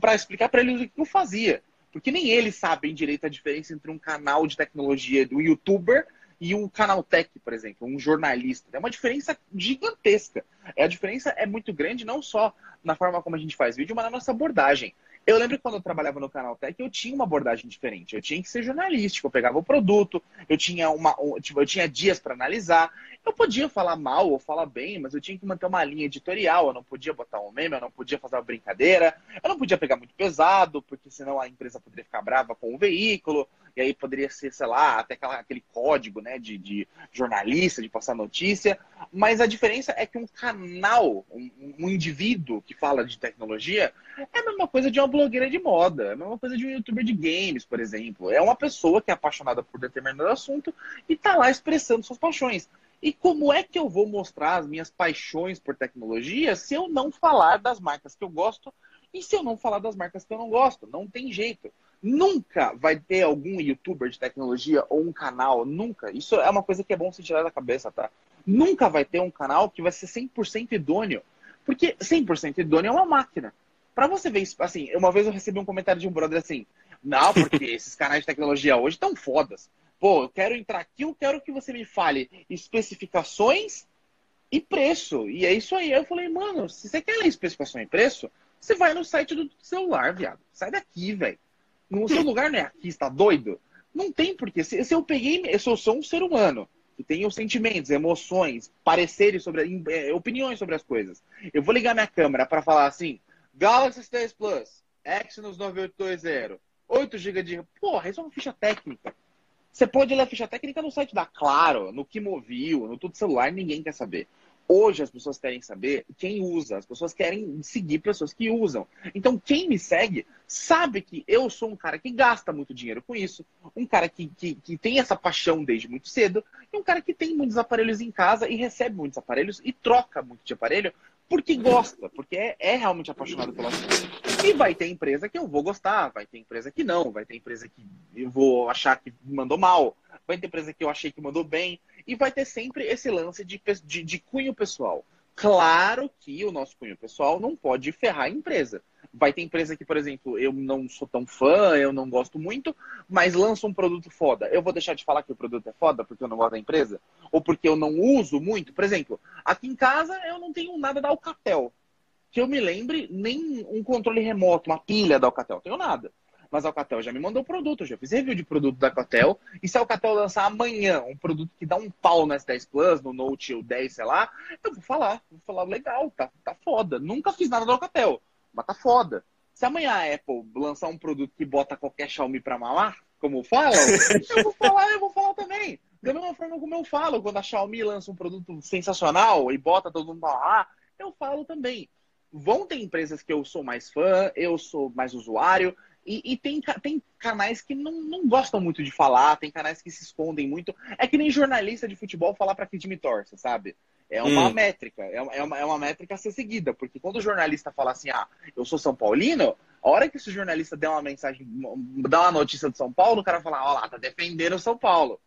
para explicar para eles o que eu fazia. Porque nem eles sabem direito a diferença entre um canal de tecnologia do youtuber e um canal tech, por exemplo, um jornalista. É uma diferença gigantesca. É, a diferença é muito grande não só na forma como a gente faz vídeo, mas na nossa abordagem. Eu lembro que quando eu trabalhava no canal Tech, eu tinha uma abordagem diferente. Eu tinha que ser jornalístico. Eu pegava o produto, eu tinha, uma, tipo, eu tinha dias para analisar. Eu podia falar mal ou falar bem, mas eu tinha que manter uma linha editorial. Eu não podia botar um meme, eu não podia fazer uma brincadeira. Eu não podia pegar muito pesado, porque senão a empresa poderia ficar brava com o veículo e aí poderia ser, sei lá, até aquela, aquele código né, de, de, jornalista, de passar notícia. Mas a diferença é que um canal, um, um, indivíduo que fala de tecnologia, é a mesma coisa de uma blogueira de moda, é a mesma coisa de um youtuber de games, por exemplo. É uma pessoa que é apaixonada por determinado assunto e está lá expressando suas paixões. E como é que eu vou mostrar as minhas paixões por tecnologia se eu não falar das marcas que eu gosto e se eu não falar das marcas que eu não gosto? Não tem jeito. Nunca vai ter algum youtuber de tecnologia ou um canal, nunca. Isso é uma coisa que é bom se tirar da cabeça, tá? Nunca vai ter um canal que vai ser 100% idôneo. Porque 100% idôneo é uma máquina. Para você ver isso, assim, uma vez eu recebi um comentário de um brother assim: Não, porque esses canais de tecnologia hoje estão fodas. Pô, eu quero entrar aqui, eu quero que você me fale especificações e preço. E é isso aí. Eu falei, mano, se você quer ler especificação e preço, você vai no site do celular, viado. Sai daqui, velho. No seu lugar não é aqui, está doido? Não tem porquê. Se, se eu peguei, eu sou, um ser humano que os sentimentos, emoções, pareceres sobre, é, opiniões sobre as coisas. Eu vou ligar minha câmera para falar assim: Galaxy S10 Plus, Exynos 9820, 8 GB de. Porra, isso é uma ficha técnica. Você pode ler a ficha técnica no site da Claro, no Kimovil, no Tudo Celular, ninguém quer saber. Hoje as pessoas querem saber quem usa, as pessoas querem seguir pessoas que usam. Então, quem me segue sabe que eu sou um cara que gasta muito dinheiro com isso, um cara que, que, que tem essa paixão desde muito cedo, e um cara que tem muitos aparelhos em casa e recebe muitos aparelhos e troca muito de aparelho porque gosta, porque é, é realmente apaixonado pelo assunto. E vai ter empresa que eu vou gostar, vai ter empresa que não, vai ter empresa que eu vou achar que mandou mal, vai ter empresa que eu achei que mandou bem, e vai ter sempre esse lance de, de, de cunho pessoal. Claro que o nosso cunho pessoal não pode ferrar a empresa. Vai ter empresa que, por exemplo, eu não sou tão fã, eu não gosto muito, mas lança um produto foda. Eu vou deixar de falar que o produto é foda porque eu não gosto da empresa? Ou porque eu não uso muito? Por exemplo, aqui em casa eu não tenho nada da Alcatel. que eu me lembre, nem um controle remoto, uma pilha da Alcatel. Tenho nada. Mas a Alcatel já me mandou produto, eu já fiz review de produto da Alcatel. E se a Alcatel lançar amanhã um produto que dá um pau no S10 Plus, no Note ou 10, sei lá, eu vou falar. Vou falar, legal, tá, tá foda. Nunca fiz nada da Alcatel, mas tá foda. Se amanhã a Apple lançar um produto que bota qualquer Xiaomi pra mamar, como falam, eu vou falar, eu vou falar também. Da mesma forma como eu falo, quando a Xiaomi lança um produto sensacional e bota todo mundo pra lá, eu falo também. Vão ter empresas que eu sou mais fã, eu sou mais usuário, e, e, tem, tem canais que não, não gostam muito de falar, tem canais que se escondem muito. É que nem jornalista de futebol falar para que time torce, sabe? É uma hum. métrica, é uma, é, uma, é uma métrica a ser seguida, porque quando o jornalista fala assim, ah, eu sou São Paulino, a hora que esse jornalista der uma mensagem, dá uma notícia de São Paulo, o cara fala, ó lá, tá defendendo o São Paulo.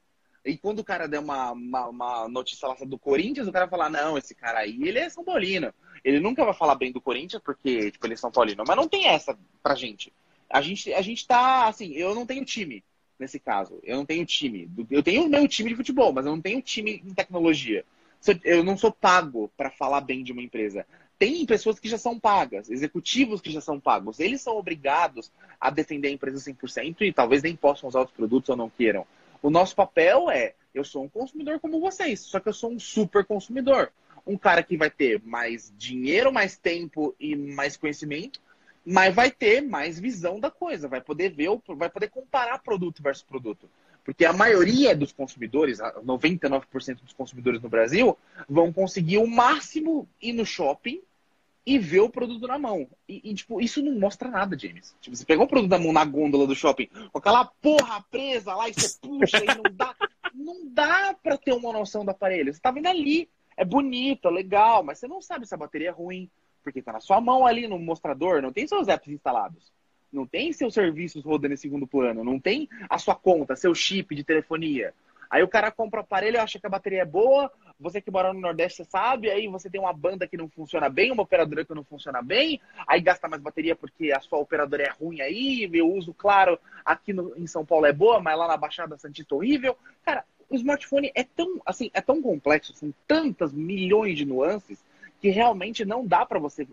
E quando o cara der uma, uma, uma notícia lá do Corinthians, o cara vai falar, não, esse cara aí, ele é São Paulino. Ele nunca vai falar bem do Corinthians porque, tipo, ele é São Paulino. Mas não tem essa pra gente. A gente, a gente tá, assim, eu não tenho time nesse caso. Eu não tenho time. Eu tenho o meu time de futebol, mas eu não tenho time em tecnologia. Eu não sou pago para falar bem de uma empresa. Tem pessoas que já são pagas, executivos que já são pagos. Eles são obrigados a defender a empresa 100% e talvez nem possam usar os produtos ou não queiram. O nosso papel é, eu sou um consumidor como vocês, só que eu sou um super consumidor. Um cara que vai ter mais dinheiro, mais tempo e mais conhecimento, mas vai ter mais visão da coisa, vai poder ver, vai poder comparar produto versus produto. Porque a maioria dos consumidores, 99% dos consumidores no Brasil, vão conseguir o máximo ir no shopping e ver o produto na mão. E, e, tipo, isso não mostra nada, James. Tipo, você pegou o produto na mão na gôndola do shopping, com aquela porra presa lá e você puxa e não dá. Não dá pra ter uma noção do aparelho. Você tá vendo ali. É bonito, é legal, mas você não sabe se a bateria é ruim, porque tá na sua mão ali no mostrador, não tem seus apps instalados. Não tem seus serviços rodando em segundo plano, não tem a sua conta, seu chip de telefonia. Aí o cara compra o aparelho acha que a bateria é boa, você que mora no Nordeste sabe, aí você tem uma banda que não funciona bem, uma operadora que não funciona bem, aí gasta mais bateria porque a sua operadora é ruim aí, eu uso, claro, aqui no, em São Paulo é boa, mas lá na Baixada Santista é horrível. Cara, o smartphone é tão, assim, é tão complexo, são tantas milhões de nuances, que realmente não dá para você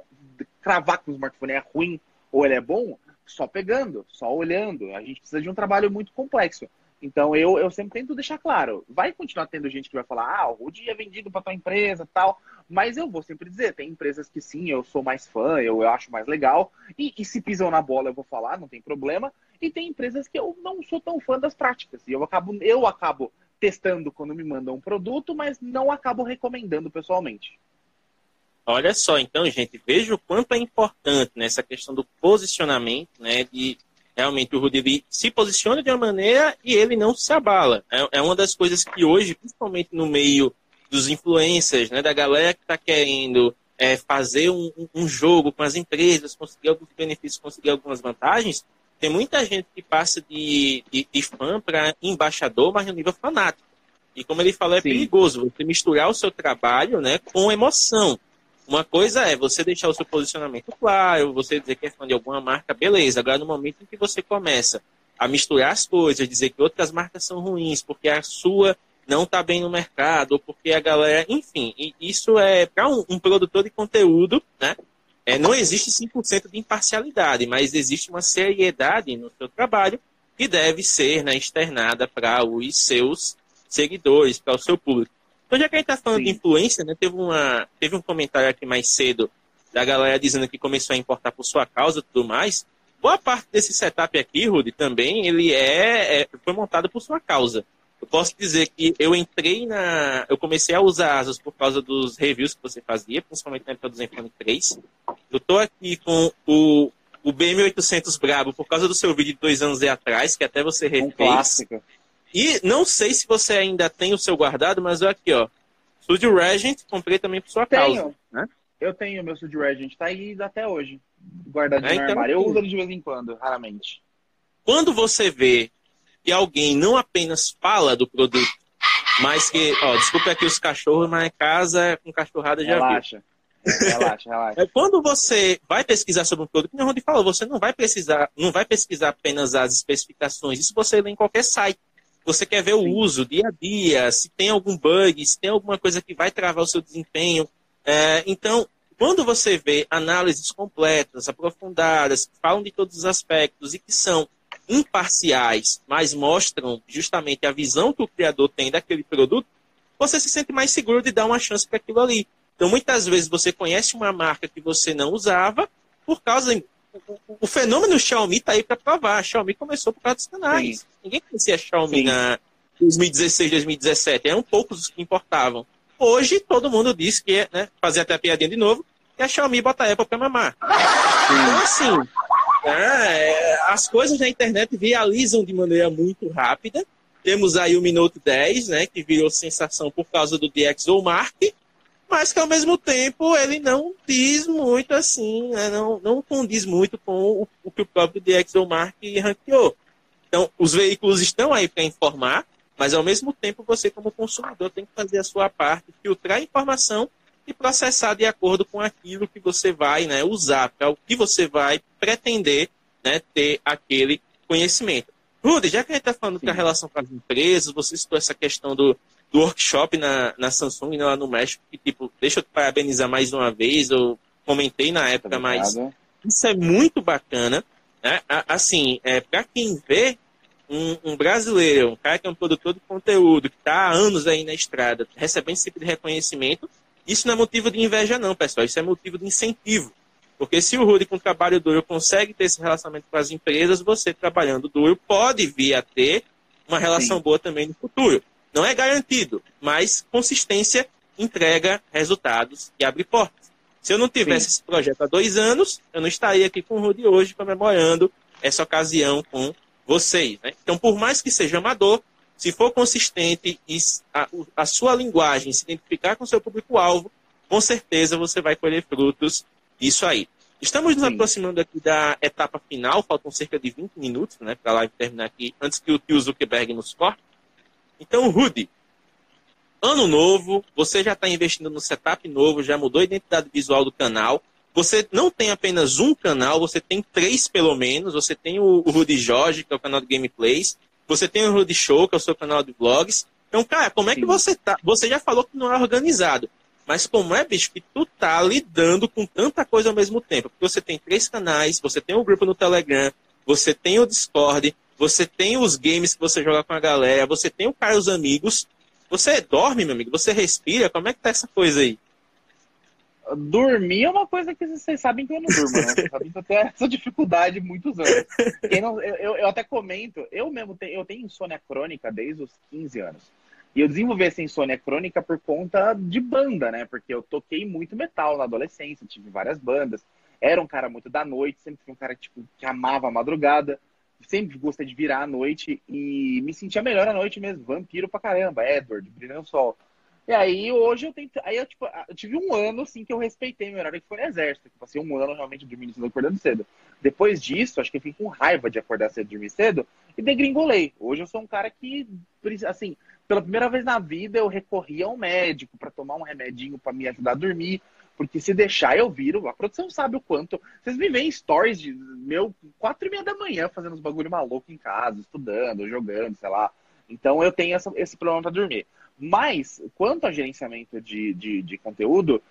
cravar que o smartphone é ruim ou ele é bom só pegando, só olhando. A gente precisa de um trabalho muito complexo. Então eu, eu sempre tento deixar claro, vai continuar tendo gente que vai falar, ah, o Rudy é vendido para tua empresa tal, mas eu vou sempre dizer, tem empresas que sim, eu sou mais fã, eu, eu acho mais legal, e, e se pisam na bola eu vou falar, não tem problema, e tem empresas que eu não sou tão fã das práticas, e eu acabo, eu acabo testando quando me mandam um produto, mas não acabo recomendando pessoalmente. Olha só, então, gente, veja o quanto é importante nessa questão do posicionamento, né, de realmente o Rudy se posiciona de uma maneira e ele não se abala. É, é uma das coisas que hoje, principalmente no meio dos influencers, né, da galera que está querendo é, fazer um, um, jogo com as empresas, conseguir alguns benefícios, conseguir algumas vantagens, tem muita gente que passa de, de, de fã para embaixador, mas no nível fanático. E como ele falou, é Sim. perigoso você misturar o seu trabalho né, com emoção. Uma coisa é você deixar o seu posicionamento claro, você dizer que é fã de alguma marca, beleza. Agora, no momento em que você começa a misturar as coisas, dizer que outras marcas são ruins, porque a sua não está bem no mercado, ou porque a galera. Enfim, isso é para um, um, produtor de conteúdo, né? É, não existe 100% de imparcialidade, mas existe uma seriedade no seu trabalho que deve ser né, externada para os seus seguidores, para o seu público. Então, já que a gente está falando Sim. de influência, né, teve, uma, teve um comentário aqui mais cedo da galera dizendo que começou a importar por sua causa e tudo mais. Boa parte desse setup aqui, Rudy, também ele é, é, foi montado por sua causa. Eu posso dizer que eu entrei na. Eu comecei a usar Asus por causa dos reviews que você fazia, principalmente na época do Zenfone 3. Eu estou aqui com o, o BM800 Brabo por causa do seu vídeo de dois anos atrás, que até você refez. Um clássico. E não sei se você ainda tem o seu guardado, mas olha aqui, ó. Studio Regent, comprei também por sua tenho. causa. Né? Eu tenho meu Studio Regent, tá aí até hoje. Guardado é, no então, armário. Eu uso ele de vez em quando, raramente. Quando você vê que alguém não apenas fala do produto, mas que, ó, desculpa aqui os cachorros, mas casa com cachorrada já relaxa. viu. Relaxa, relaxa. É, quando você vai pesquisar sobre um produto, como o Rony falou, você não vai precisar, não vai pesquisar apenas as especificações, isso você lê em qualquer site. Você quer ver o uso dia a dia, se tem algum bug, se tem alguma coisa que vai travar o seu desempenho. É, então, Quando você vê análises completas, aprofundadas, que falam de todos os aspectos e que são imparciais, mas mostram justamente a visão que o criador tem daquele produto, você se sente mais seguro de dar uma chance para aquilo ali. Então, muitas vezes você conhece uma marca que você não usava por causa. O, fenômeno Xiaomi está aí para provar. A Xiaomi começou por causa dos canais. Sim. Ninguém conhecia a Xiaomi Sim. na 2016, 2017. Eram poucos os que importavam. Hoje, todo mundo diz que é, né, fazer até a piadinha de novo, que a Xiaomi bota a Apple para mamar. Então, assim, é, as coisas na internet viralizam de maneira muito rápida. Temos aí o Minuto 10, né, que virou sensação por causa do DxO Mark, mas que ao mesmo tempo ele não diz muito assim, né, não, não condiz muito com o, o que o próprio DxO Mark ranqueou. Então, os veículos estão aí para informar, mas ao mesmo tempo você, como consumidor, tem que fazer a sua parte, filtrar a informação e processar de acordo com aquilo que você vai né, usar, para o que você vai pretender né, ter aquele conhecimento. Rudy, já que a gente está falando da relação com as empresas, você citou essa questão do, do workshop na, na Samsung lá no México, que tipo, deixa eu te parabenizar mais uma vez, eu comentei na época, mas isso é muito bacana. Né? Assim, é, para quem vê um, um, brasileiro, um cara que é um produtor de conteúdo, que está há anos aí na estrada, recebendo esse tipo de reconhecimento, isso não é motivo de inveja, não, pessoal. Isso é motivo de incentivo. Porque se o Rudy, com trabalho duro, consegue ter esse relacionamento com as empresas, você, trabalhando duro, pode vir a ter uma relação Sim. boa também no futuro. Não é garantido, mas consistência entrega resultados e abre portas. Se eu não tivesse Sim. esse projeto há dois anos, eu não estaria aqui com o Rudy hoje comemorando essa ocasião com vocês. Né? Então, por mais que seja amador, se for consistente e a, a sua linguagem se identificar com o seu público-alvo, com certeza você vai colher frutos disso aí. Estamos nos Sim. aproximando aqui da etapa final, faltam cerca de 20 minutos né, para a live terminar aqui, antes que o tio Zuckerberg nos corte. Então, Rudy, ano novo, você já está investindo no setup novo, já mudou a identidade visual do canal. Você não tem apenas um canal, você tem três pelo menos. Você tem o, o Rudy Jorge, que é o canal de gameplays. Você tem o Rudy Show, que é o seu canal de vlogs. Então, cara, como é que Sim. você tá? Você já falou que não é organizado. Mas como é, bicho, que tu tá lidando com tanta coisa ao mesmo tempo? Porque você tem três canais, você tem um grupo no Telegram, você tem o Discord, você tem os games que você joga com a galera, você tem o cara os amigos. Você dorme, meu amigo? Você respira? Como é que tá essa coisa aí? Dormir é uma coisa que vocês sabem que eu não durmo, né? Vocês sabem que eu tenho essa dificuldade muitos anos. Não, eu, eu, até comento, eu mesmo tenho, eu tenho insônia crônica desde os 15 anos. E eu desenvolvi essa insônia crônica por conta de banda, né? Porque eu toquei muito metal na adolescência, tive várias bandas. Era um cara muito da noite, sempre fui um cara tipo, que amava a madrugada. Sempre gostei de virar à noite e me sentia melhor à noite mesmo. Vampiro pra caramba, Edward, Brilhando Sol. E aí hoje eu tenho. Aí eu, tipo, eu tive um ano assim que eu respeitei meu horário que foi no exército. Que passei um ano realmente dormindo cedo acordando cedo. Depois disso, acho que eu fiquei com raiva de acordar cedo e dormir cedo e degringolei. Hoje eu sou um cara que, assim, pela primeira vez na vida eu recorri a um médico para tomar um remedinho para me ajudar a dormir. Porque se deixar eu viro, a produção sabe o quanto. Vocês me veem stories de meu quatro e meia da manhã fazendo uns bagulho maluco em casa, estudando, jogando, sei lá. Então eu tenho essa, esse problema para dormir. Mas, quanto a gerenciamento de, de, de, conteúdo,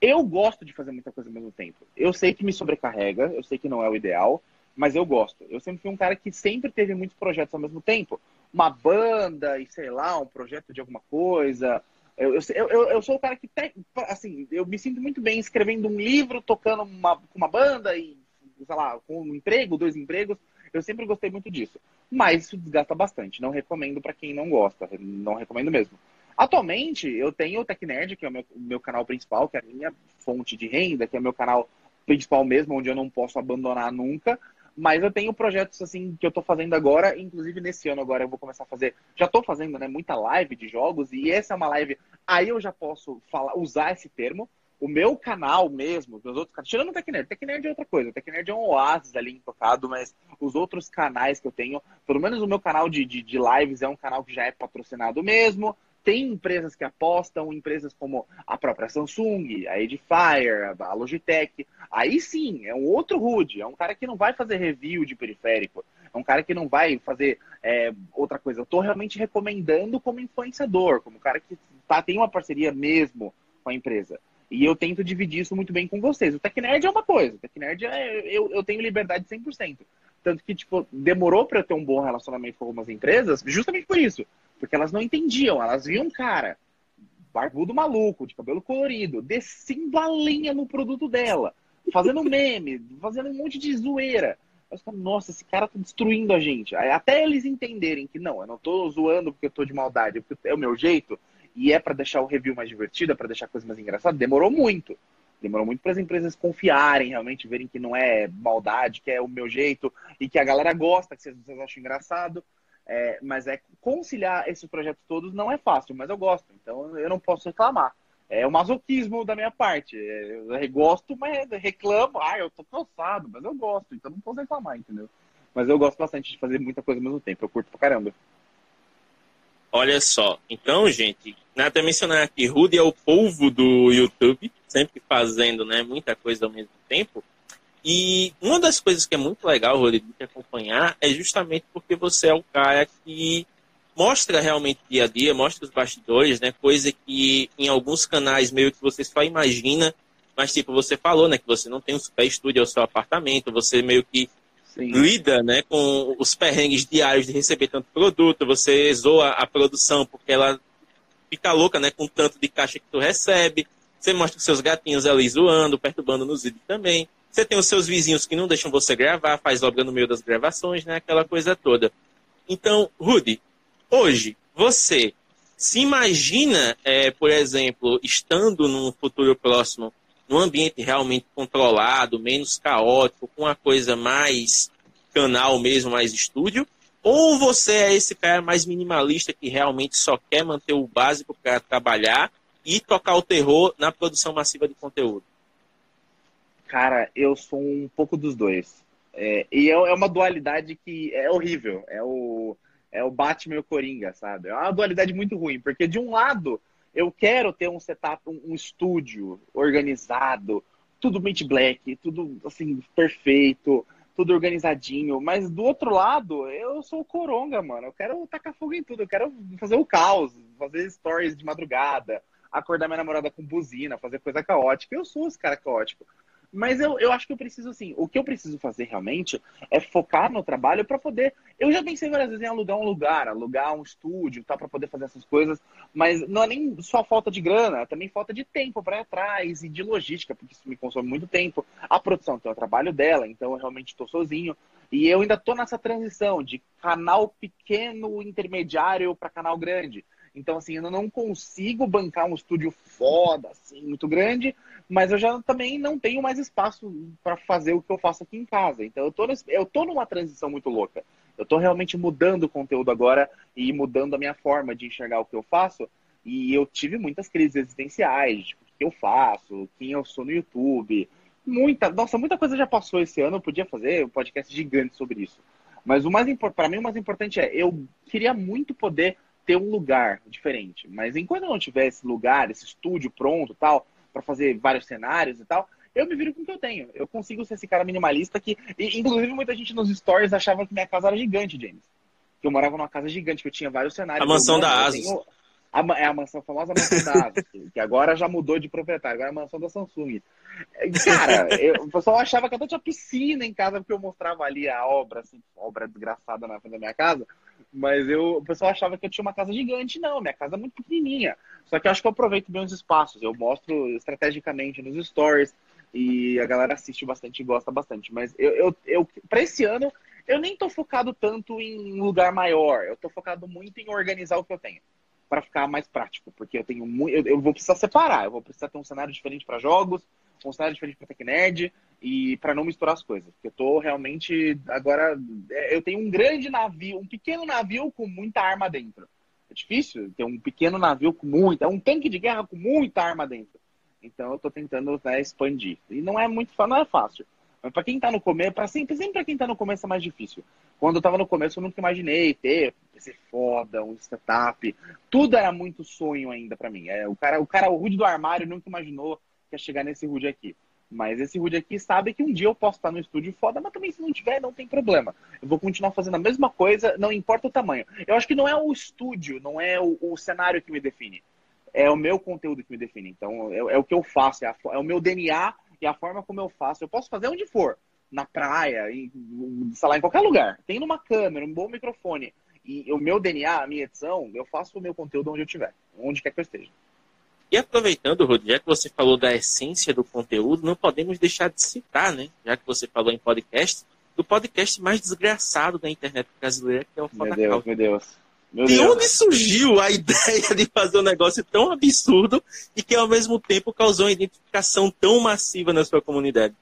eu gosto de fazer muita coisa ao mesmo tempo. Eu sei que me sobrecarrega, eu sei que não é o ideal, mas eu gosto. Eu sempre fui um cara que sempre teve muitos projetos ao mesmo tempo. Uma banda e, sei lá, um projeto de alguma coisa. Eu, eu, eu, eu sou o cara que, tem, assim, eu me sinto muito bem escrevendo um livro, tocando uma, uma banda e, sei lá, com um emprego, dois empregos. Eu sempre gostei muito disso. Mas isso desgasta bastante. Não recomendo para quem não gosta. Não recomendo mesmo. Atualmente, eu tenho o TecNerd, que é o meu, meu canal principal, que é a minha fonte de renda, que é o meu canal principal mesmo, onde eu não posso abandonar nunca. Mas eu tenho projetos assim que eu estou fazendo agora, inclusive nesse ano agora eu vou começar a fazer, já estou fazendo, né, muita live de jogos e essa é uma live, aí eu já posso falar, usar esse termo, o meu canal mesmo, dos outros canais, tirando o TecNerd, TecNerd é outra coisa, TecNerd é um oásis ali intocado, mas os outros canais que eu tenho, pelo menos o meu canal de, de, de lives é um canal que já é patrocinado mesmo, tem empresas que apostam, empresas como a própria Samsung, a Edifier, a Logitech. Aí sim, é um outro Rude, é um cara que não vai fazer review de periférico, é um cara que não vai fazer é, outra coisa. Eu estou realmente recomendando como influenciador, como cara que tá, tem uma parceria mesmo com a empresa. E eu tento dividir isso muito bem com vocês. O TecNerd é uma coisa, o TecNerd é, eu, eu tenho liberdade 100%. Tanto que, tipo, demorou para eu ter um bom relacionamento com algumas empresas, justamente por isso. Porque elas não entendiam, elas viam um cara, barbudo maluco, de cabelo colorido, descendo a lenha no produto dela, fazendo meme, fazendo um monte de zoeira. Eu falo, nossa, esse cara tá destruindo a gente. Até eles entenderem que não, eu não tô zoando porque eu tô de maldade, porque é o meu jeito, e é para deixar o review mais divertido, é para deixar a coisa mais engraçada, demorou muito. Demorou muito para as empresas confiarem, realmente verem que não é maldade, que é o meu jeito e que a galera gosta, que vocês, vocês acham engraçado. É, mas é conciliar esses projetos todos não é fácil, mas eu gosto, então eu não posso reclamar. É o masoquismo da minha parte. É, eu gosto, mas reclamo. Ah, eu tô cansado, mas eu gosto, então não posso reclamar, entendeu? Mas eu gosto bastante de fazer muita coisa ao mesmo tempo. Eu curto pra caramba. Olha só. Então, gente, até mencionar aqui, Rudy é o povo do YouTube, sempre fazendo né, muita coisa ao mesmo tempo. E uma das coisas que é muito legal, Rudy, de acompanhar é justamente porque você é o cara que mostra realmente dia a dia, mostra os bastidores, né? Coisa que em alguns canais meio que você só imagina, mas tipo, você falou, né? Que você não tem um super estúdio ao seu apartamento, você meio que Sim. lida, né? Com os perrengues diários de receber tanto produto, você zoa a produção porque ela fica louca, né? Com tanto de caixa que tu recebe. Você mostra os seus gatinhos ali zoando, perturbando nos vídeos também. Você tem os seus vizinhos que não deixam você gravar, faz obra no meio das gravações, né? Aquela coisa toda. Então, Rudy, Hoje, você se imagina, é, por exemplo, estando num futuro próximo, num ambiente realmente controlado, menos caótico, com uma coisa mais canal mesmo, mais estúdio? Ou você é esse cara mais minimalista que realmente só quer manter o básico para trabalhar e tocar o terror na produção massiva de conteúdo? Cara, eu sou um pouco dos dois. É, e é, é uma dualidade que é horrível. É o é o Batman e o Coringa, sabe? É uma dualidade muito ruim, porque de um lado eu quero ter um setup, um, um estúdio organizado, tudo made black, tudo assim perfeito, tudo organizadinho, mas do outro lado eu sou o Coronga, mano. Eu quero tacar fogo em tudo, eu quero fazer o caos, fazer stories de madrugada, acordar minha namorada com buzina, fazer coisa caótica. Eu sou esse cara caótico. Mas eu, eu acho que eu preciso, assim, o que eu preciso fazer realmente é focar no trabalho para poder. Eu já pensei várias vezes em alugar um lugar, alugar um estúdio, tá, para poder fazer essas coisas, mas não é nem só falta de grana, é também falta de tempo para ir atrás e de logística, porque isso me consome muito tempo. A produção tem o trabalho dela, então eu realmente estou sozinho. E eu ainda estou nessa transição de canal pequeno, intermediário para canal grande. Então, assim, eu não consigo bancar um estúdio foda, assim, muito grande, mas eu já também não tenho mais espaço para fazer o que eu faço aqui em casa. Então, eu tô, eu tô numa transição muito louca. Eu tô realmente mudando o conteúdo agora e mudando a minha forma de enxergar o que eu faço. E eu tive muitas crises existenciais, tipo, o que eu faço, quem eu sou no YouTube. Muita, nossa, muita coisa já passou esse ano, eu podia fazer um podcast gigante sobre isso. Mas o mais para mim, o mais importante é, eu queria muito poder ter um lugar diferente. Mas enquanto eu não tiver esse lugar, esse estúdio pronto tal, para fazer vários cenários e tal, eu me viro com o que eu tenho. Eu consigo ser esse cara minimalista que. E, inclusive, muita gente nos stories achava que minha casa era gigante, James. Que eu morava numa casa gigante, que eu tinha vários cenários. A mansão da Asus. Tenho... A, é a mansão, a famosa mansão da Asus, que agora já mudou de proprietário, agora é a mansão da Samsung. Cara, eu, o pessoal achava que eu tinha piscina em casa, porque eu mostrava ali a obra, assim, obra desgraçada na frente da minha casa. Mas eu, o pessoal achava que eu tinha uma casa gigante. Não, minha casa é muito pequenininha. Só que eu acho que eu aproveito bem os espaços. Eu mostro estrategicamente nos stories e a galera assiste bastante e gosta bastante. Mas eu, eu, eu para esse ano, eu nem tô focado tanto em lugar maior. Eu tô focado muito em organizar o que eu tenho para ficar mais prático, porque eu tenho muito, eu, eu, vou precisar separar, eu vou precisar ter um cenário diferente para jogos, cenário diferente para Tecnerd e para não misturar as coisas. Porque eu tô realmente agora é, eu tenho um grande navio, um pequeno navio com muita arma dentro. É difícil ter um pequeno navio com muita, um tanque de guerra com muita arma dentro. Então eu tô tentando né, expandir. E não é muito não é fácil. Mas para quem tá no começo, para sempre, sempre para quem tá no começo é mais difícil. Quando eu tava no começo, eu nunca imaginei ter ser foda, um setup. Tudo era muito sonho ainda para mim. É, o cara, o cara, o Rude do armário nunca imaginou que ia chegar nesse Rude aqui. Mas esse Rude aqui sabe que um dia eu posso estar no estúdio foda, mas também se não tiver, não tem problema. Eu vou continuar fazendo a mesma coisa, não importa o tamanho. Eu acho que não é o estúdio, não é o, o cenário que me define. é o meu conteúdo que me define. Então, é, é o que eu faço, é, a, é, o meu DNA e a forma como eu faço. Eu posso fazer onde for, na praia, em, sei lá, em qualquer lugar. Tendo uma câmera, um bom microfone e o meu DNA, a minha edição, eu faço o meu conteúdo onde eu estiver, onde quer que eu esteja. E aproveitando, Rod, já que você falou da essência do conteúdo, não podemos deixar de citar, né? Já que você falou em podcast, do podcast mais desgraçado da internet brasileira, que é o Foda Meu Deus, meu Deus. Meu de Deus. onde surgiu a ideia de fazer um negócio tão absurdo e que ao mesmo tempo causou uma identificação tão massiva na sua comunidade?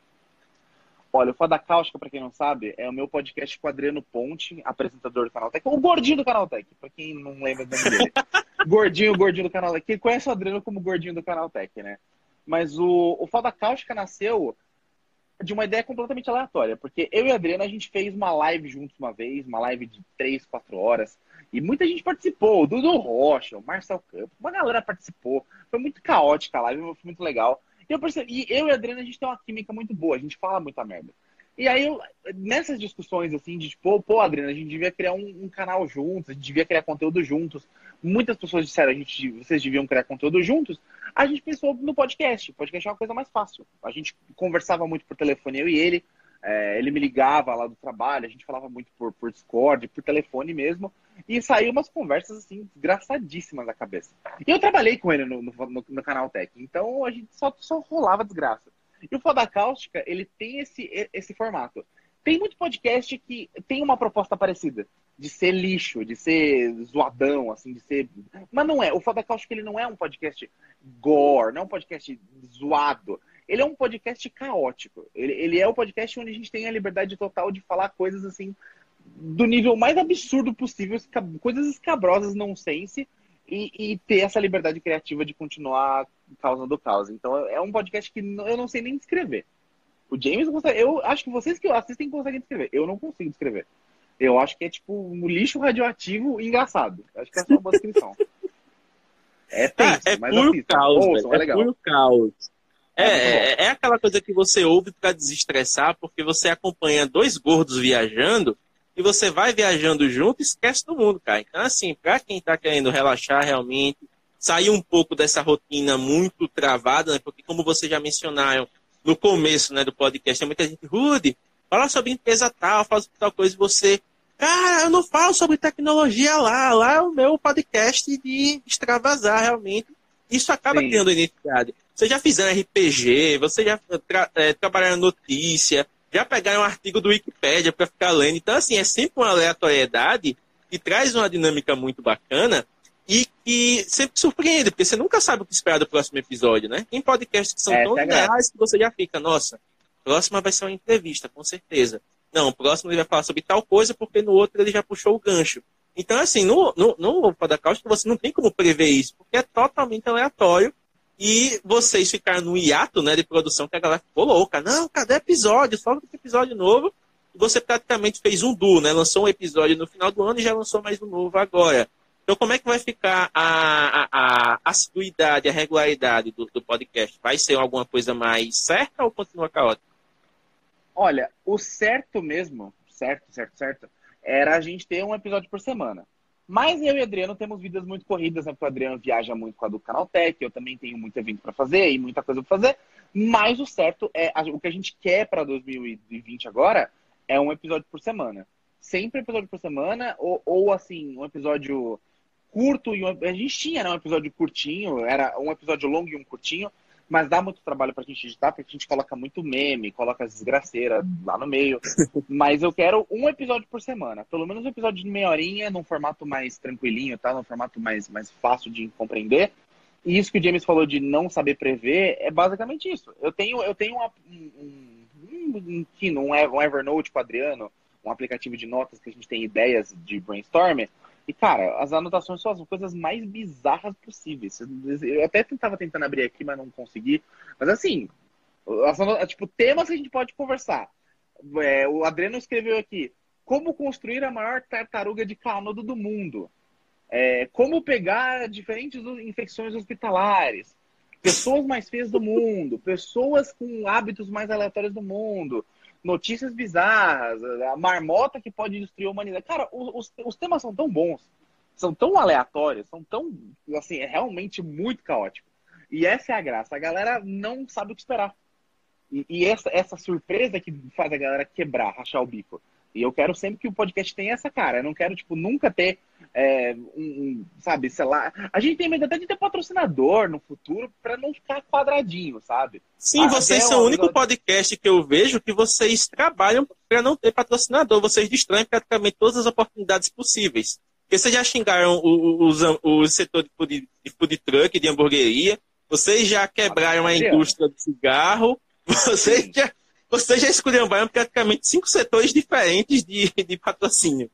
Olha, o Foda Cáustica, para quem não sabe, é o meu podcast com o Adriano Ponte, apresentador do Canal Tech, o gordinho do Canal Tech, para quem não lembra do nome dele. gordinho, gordinho do Canal Tech. Quem conhece o Adriano como gordinho do Canal Tech, né? Mas o, o Foda Cáustica nasceu de uma ideia completamente aleatória, porque eu e a Adriana, a gente fez uma live juntos uma vez, uma live de 3, 4 horas, e muita gente participou, o Dudu Rocha, o Marcel Campos, uma galera participou, foi muito caótica a live, foi muito legal. E eu percebi, e eu e a a gente tem uma química muito boa, a gente fala muita merda. E aí, nessas discussões, assim, de tipo, pô, Adriana, a gente devia criar um, um, canal juntos, a gente devia criar conteúdo juntos. Muitas pessoas disseram, a gente, vocês deviam criar conteúdo juntos. A gente pensou no podcast. O podcast é uma coisa mais fácil. A gente conversava muito por telefone, eu e ele. É, ele me ligava lá do trabalho, a gente falava muito por, por Discord, por telefone mesmo. E saiu umas conversas, assim, desgraçadíssimas da cabeça. E eu trabalhei com ele no, no, no canal Tech, então a gente só, só rolava desgraça. E o Foda Cáustica, ele tem esse, esse formato. Tem muito podcast que tem uma proposta parecida, de ser lixo, de ser zoadão, assim, de ser. Mas não é. O Foda Cáustica, ele não é um podcast gore, não é um podcast zoado. Ele é um podcast caótico. Ele, ele é o um podcast onde a gente tem a liberdade total de falar coisas assim do nível mais absurdo possível, coisas escabrosas, não sense, e, e, ter essa liberdade criativa de continuar causa. Então é um podcast que eu não sei nem descrever. O James consegue, eu acho que vocês que assistem conseguem descrever. Eu não consigo descrever. Eu acho que é tipo um lixo radioativo engraçado. Acho que é uma boa descrição. É tenso, ah, é mas puro caos, Ouçam, é, é legal. puro caos. É, é, é, aquela coisa que você ouve para desestressar, porque você acompanha dois gordos viajando e você vai viajando junto e esquece do mundo, cara. Então, assim, para quem está querendo relaxar realmente, sair um pouco dessa rotina muito travada, né? Porque como vocês já mencionaram no começo né, do podcast, tem muita gente, Rude, fala sobre empresa tal, fala sobre tal coisa, e você, cara, eu não falo sobre tecnologia lá, lá é o meu podcast de extravasar realmente. Isso acaba Sim. criando identidade. Você já fizeram RPG, você já tra é, trabalharam notícia, já pegaram um artigo do Wikipedia para ficar lendo. Então, assim, é sempre uma aleatoriedade que traz uma dinâmica muito bacana e que sempre surpreende, porque você nunca sabe o que esperar do próximo episódio, né? Tem podcasts que são é, tão tá reais que você já fica, nossa, próxima vai ser uma entrevista, com certeza. Não, o próximo ele vai falar sobre tal coisa, porque no outro ele já puxou o gancho. Então, assim, no, no, no Podacast você não tem como prever isso, porque é totalmente aleatório e vocês ficaram no hiato né, de produção que a galera ficou louca. Não, cadê episódio? Solta episódio novo. E você praticamente fez um duo, né? Lançou um episódio no final do ano e já lançou mais um novo agora. Então, como é que vai ficar a, a, a assiduidade, a regularidade do, do podcast? Vai ser alguma coisa mais certa ou continua caótico? Olha, o certo mesmo, certo, certo, certo, era a gente ter um episódio por semana. Mas eu e Adriano temos vidas muito corridas, né? Porque o Adriano viaja muito com a do Canaltech, eu também tenho muito evento para fazer e muita coisa para fazer. Mas o certo é o que a gente quer para 2020 agora é um episódio por semana. Sempre episódio por semana, ou, ou assim, um episódio curto e um, a gente tinha né, um episódio curtinho, era um episódio longo e um curtinho, mas dá muito trabalho pra gente editar, porque a gente coloca muito meme, coloca as desgraceiras lá no meio. mas eu quero um episódio por semana. Pelo menos um episódio de meia horinha, num formato mais tranquilinho, tá? Num formato mais, mais fácil de compreender. E isso que o James falou de não saber prever é basicamente isso. Eu tenho, eu tenho uma, um, um, um, um Evernote com o Adriano, um aplicativo de notas que a gente tem ideias de brainstorming. E, cara, as anotações são as coisas mais bizarras possíveis. Eu até tentava tentando abrir aqui, mas não consegui. Mas assim, as, tipo, temas que a gente pode conversar. É, o Adriano escreveu aqui: como construir a maior tartaruga de canudo do mundo. É, como pegar diferentes infecções hospitalares. Pessoas mais feias do mundo. Pessoas com hábitos mais aleatórios do mundo notícias bizarras, a marmota que pode destruir a humanidade. Cara, os, os temas são tão bons, são tão aleatórios, são tão, assim, é realmente muito caótico. E essa é a graça. A galera não sabe o que esperar. E, e essa, essa surpresa que faz a galera quebrar, rachar o bico. E eu quero sempre que o podcast tenha essa cara. Eu não quero, tipo, nunca ter é, um, um, sabe, sei lá. A gente tem medo até de ter patrocinador no futuro para não ficar quadradinho, sabe? Sim, vocês são o único podcast que eu vejo que vocês trabalham para não ter patrocinador. Vocês destroem praticamente todas as oportunidades possíveis. Porque vocês já xingaram o, o, o setor de food, de food truck, de hamburgueria, vocês já quebraram a indústria do cigarro, vocês já, vocês já escolheram praticamente cinco setores diferentes de, de patrocínio.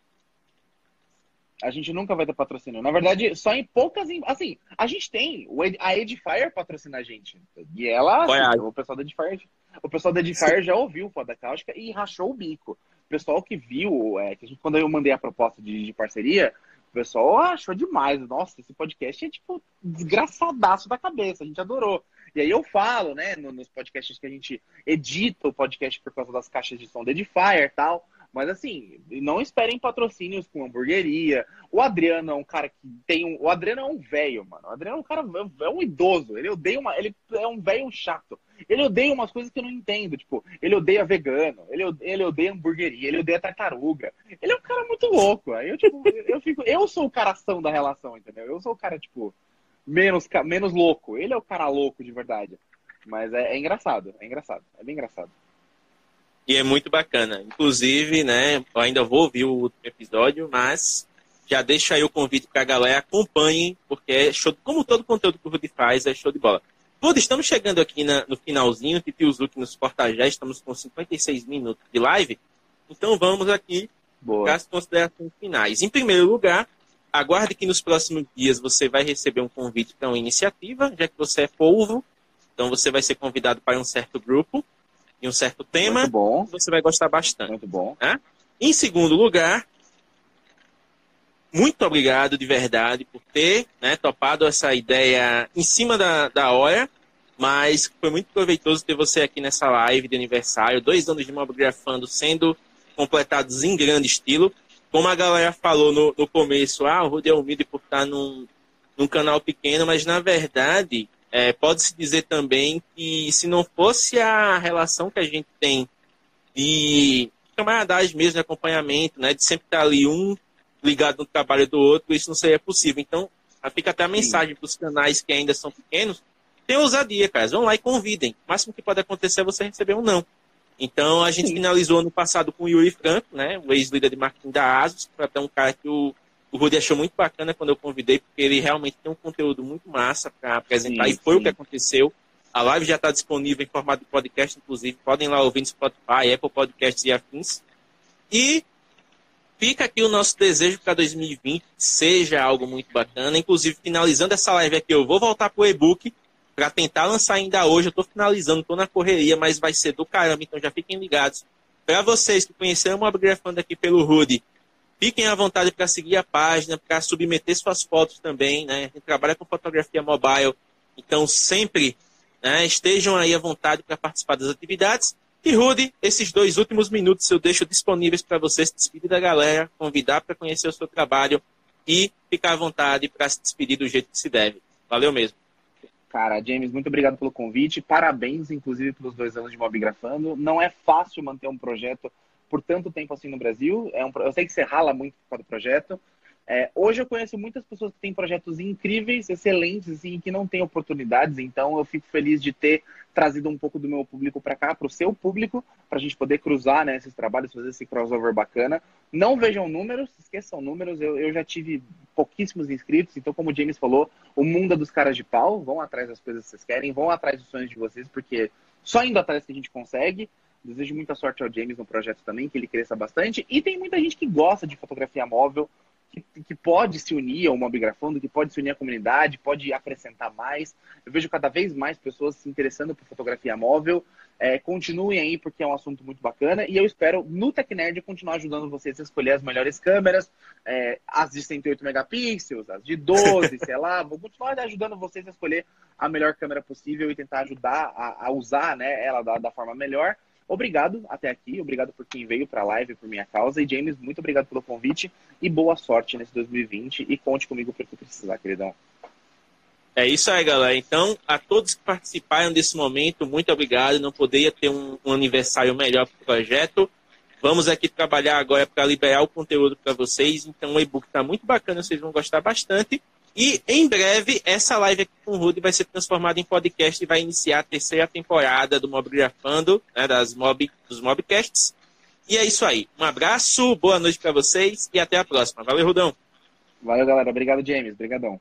A gente nunca vai ter patrocínio. Na verdade, só em poucas. Assim, a gente tem. A Edifier patrocina a gente. E ela. Assim, o pessoal da Edifier. O pessoal da Edifier já ouviu o Foda Cáustica e rachou o bico. O pessoal que viu, é, que gente, quando eu mandei a proposta de, de parceria, o pessoal achou demais. Nossa, esse podcast é tipo desgraçadaço da cabeça. A gente adorou. E aí eu falo, né, nos podcasts que a gente edita o podcast por causa das caixas de som da Edifier e tal. Mas assim, não esperem patrocínios com hamburgueria. O Adriano é um cara que tem um. O Adriano é um velho, mano. O Adriano é um cara. É um idoso. Ele odeia uma. Ele é um velho chato. Ele odeia umas coisas que eu não entendo. Tipo, ele odeia vegano, ele, ele odeia hamburgueria, ele odeia tartaruga. Ele é um cara muito louco. Aí eu, tipo, eu fico. Eu sou o caração da relação, entendeu? Eu sou o cara, tipo, menos, menos louco. Ele é o cara louco de verdade. Mas é, é engraçado, é engraçado. É bem engraçado. E é muito bacana. Inclusive, né, eu ainda vou ouvir o último episódio, mas já deixa aí o convite para a galera acompanhem, porque é show, como todo conteúdo que o Rudy faz, é show de bola. Rudy, estamos chegando aqui na, no finalzinho, Titiuzuki nos corta já, estamos com 56 minutos de live, então vamos aqui para as considerações finais. Em primeiro lugar, aguarde que nos próximos dias você vai receber um convite para uma iniciativa, já que você é polvo, então você vai ser convidado para um certo grupo, em um certo tema, Muito bom. você vai gostar bastante. Muito bom. Né? Em segundo lugar, muito obrigado de verdade por ter né, topado essa ideia em cima da, da hora, mas foi muito proveitoso ter você aqui nessa live de aniversário, dois anos de Mobgrafando sendo completados em grande estilo. Como a galera falou no, no começo, ah, o Rudy é humilde por estar num, num canal pequeno, mas na verdade é, Pode-se dizer também que se não fosse a relação que a gente tem de camaradagem mesmo, de acompanhamento, né, de sempre estar ali um ligado no trabalho do outro, isso não seria possível. Então, fica até a mensagem para os canais que ainda são pequenos, tem ousadia, cara. Vão lá e convidem. O máximo que pode acontecer é você receber um não. Então, a gente Sim. finalizou ano passado com o Yuri Franco, né, o ex-líder de marketing da Asus, para ter um cara que o o Rudy achou muito bacana quando eu convidei, porque ele realmente tem um conteúdo muito massa para apresentar, sim, e foi sim. o que aconteceu. A live já está disponível em formato de podcast, inclusive. Podem lá ouvir no Spotify, Apple Podcasts e afins. E fica aqui o nosso desejo para 2020 seja algo muito bacana. Inclusive, finalizando essa live aqui, eu vou voltar para o e-book para tentar lançar ainda hoje. Eu estou finalizando, estou na correria, mas vai ser do caramba, então já fiquem ligados. Para vocês que conheceram o Upgrafando aqui pelo Rudy, Fiquem à vontade para seguir a página, para submeter suas fotos também, né? A gente trabalha com fotografia mobile, então sempre né, estejam aí à vontade para participar das atividades. E Rudy, esses dois últimos minutos eu deixo disponíveis para vocês despedir da galera, convidar para conhecer o seu trabalho e ficar à vontade para se despedir do jeito que se deve. Valeu mesmo. Cara, James, muito obrigado pelo convite. Parabéns, inclusive, pelos dois anos de Mobigrafando. Não é fácil manter um projeto por tanto tempo assim no Brasil. É um, eu sei que você rala muito por causa do projeto. É, hoje eu conheço muitas pessoas que têm projetos incríveis, excelentes, assim, que não têm oportunidades, então eu fico feliz de ter trazido um pouco do meu público para cá, para o seu público, para a gente poder cruzar né, esses trabalhos, fazer esse crossover bacana. Não vejam números, esqueçam números, eu, eu já tive pouquíssimos inscritos, então, como o James falou, o mundo é dos caras de pau, vão atrás das coisas que vocês querem, vão atrás dos sonhos de vocês, porque só indo atrás que a gente consegue. Desejo muita sorte ao James no projeto também, que ele cresça bastante. E tem muita gente que gosta de fotografia móvel, que, que pode se unir ao Mobigrafando, que pode se unir à comunidade, pode acrescentar mais. Eu vejo cada vez mais pessoas se interessando por fotografia móvel. É, continuem aí, porque é um assunto muito bacana. E eu espero, no TecNerd, continuar ajudando vocês a escolher as melhores câmeras, é, as de 108 megapixels, as de 12, sei lá. Vou continuar ajudando vocês a escolher a melhor câmera possível e tentar ajudar a, a usar né, ela da, da forma melhor. Obrigado até aqui, obrigado por quem veio para a live por minha causa. E James, muito obrigado pelo convite e boa sorte nesse 2020. E conte comigo para o que precisar, queridão. É isso aí, galera. Então, a todos que participaram desse momento, muito obrigado. Não poderia ter um, um aniversário melhor para o projeto. Vamos aqui trabalhar agora para liberar o conteúdo para vocês. Então, o e-book está muito bacana, vocês vão gostar bastante. E em breve, essa live aqui com o Rudy vai ser transformada em podcast e vai iniciar a terceira temporada do Mobgrafando, né, das mob, dos Mobcasts. E é isso aí. Um abraço, boa noite para vocês e até a próxima. Valeu, Rudão. Valeu, galera. Obrigado, James. Obrigadão.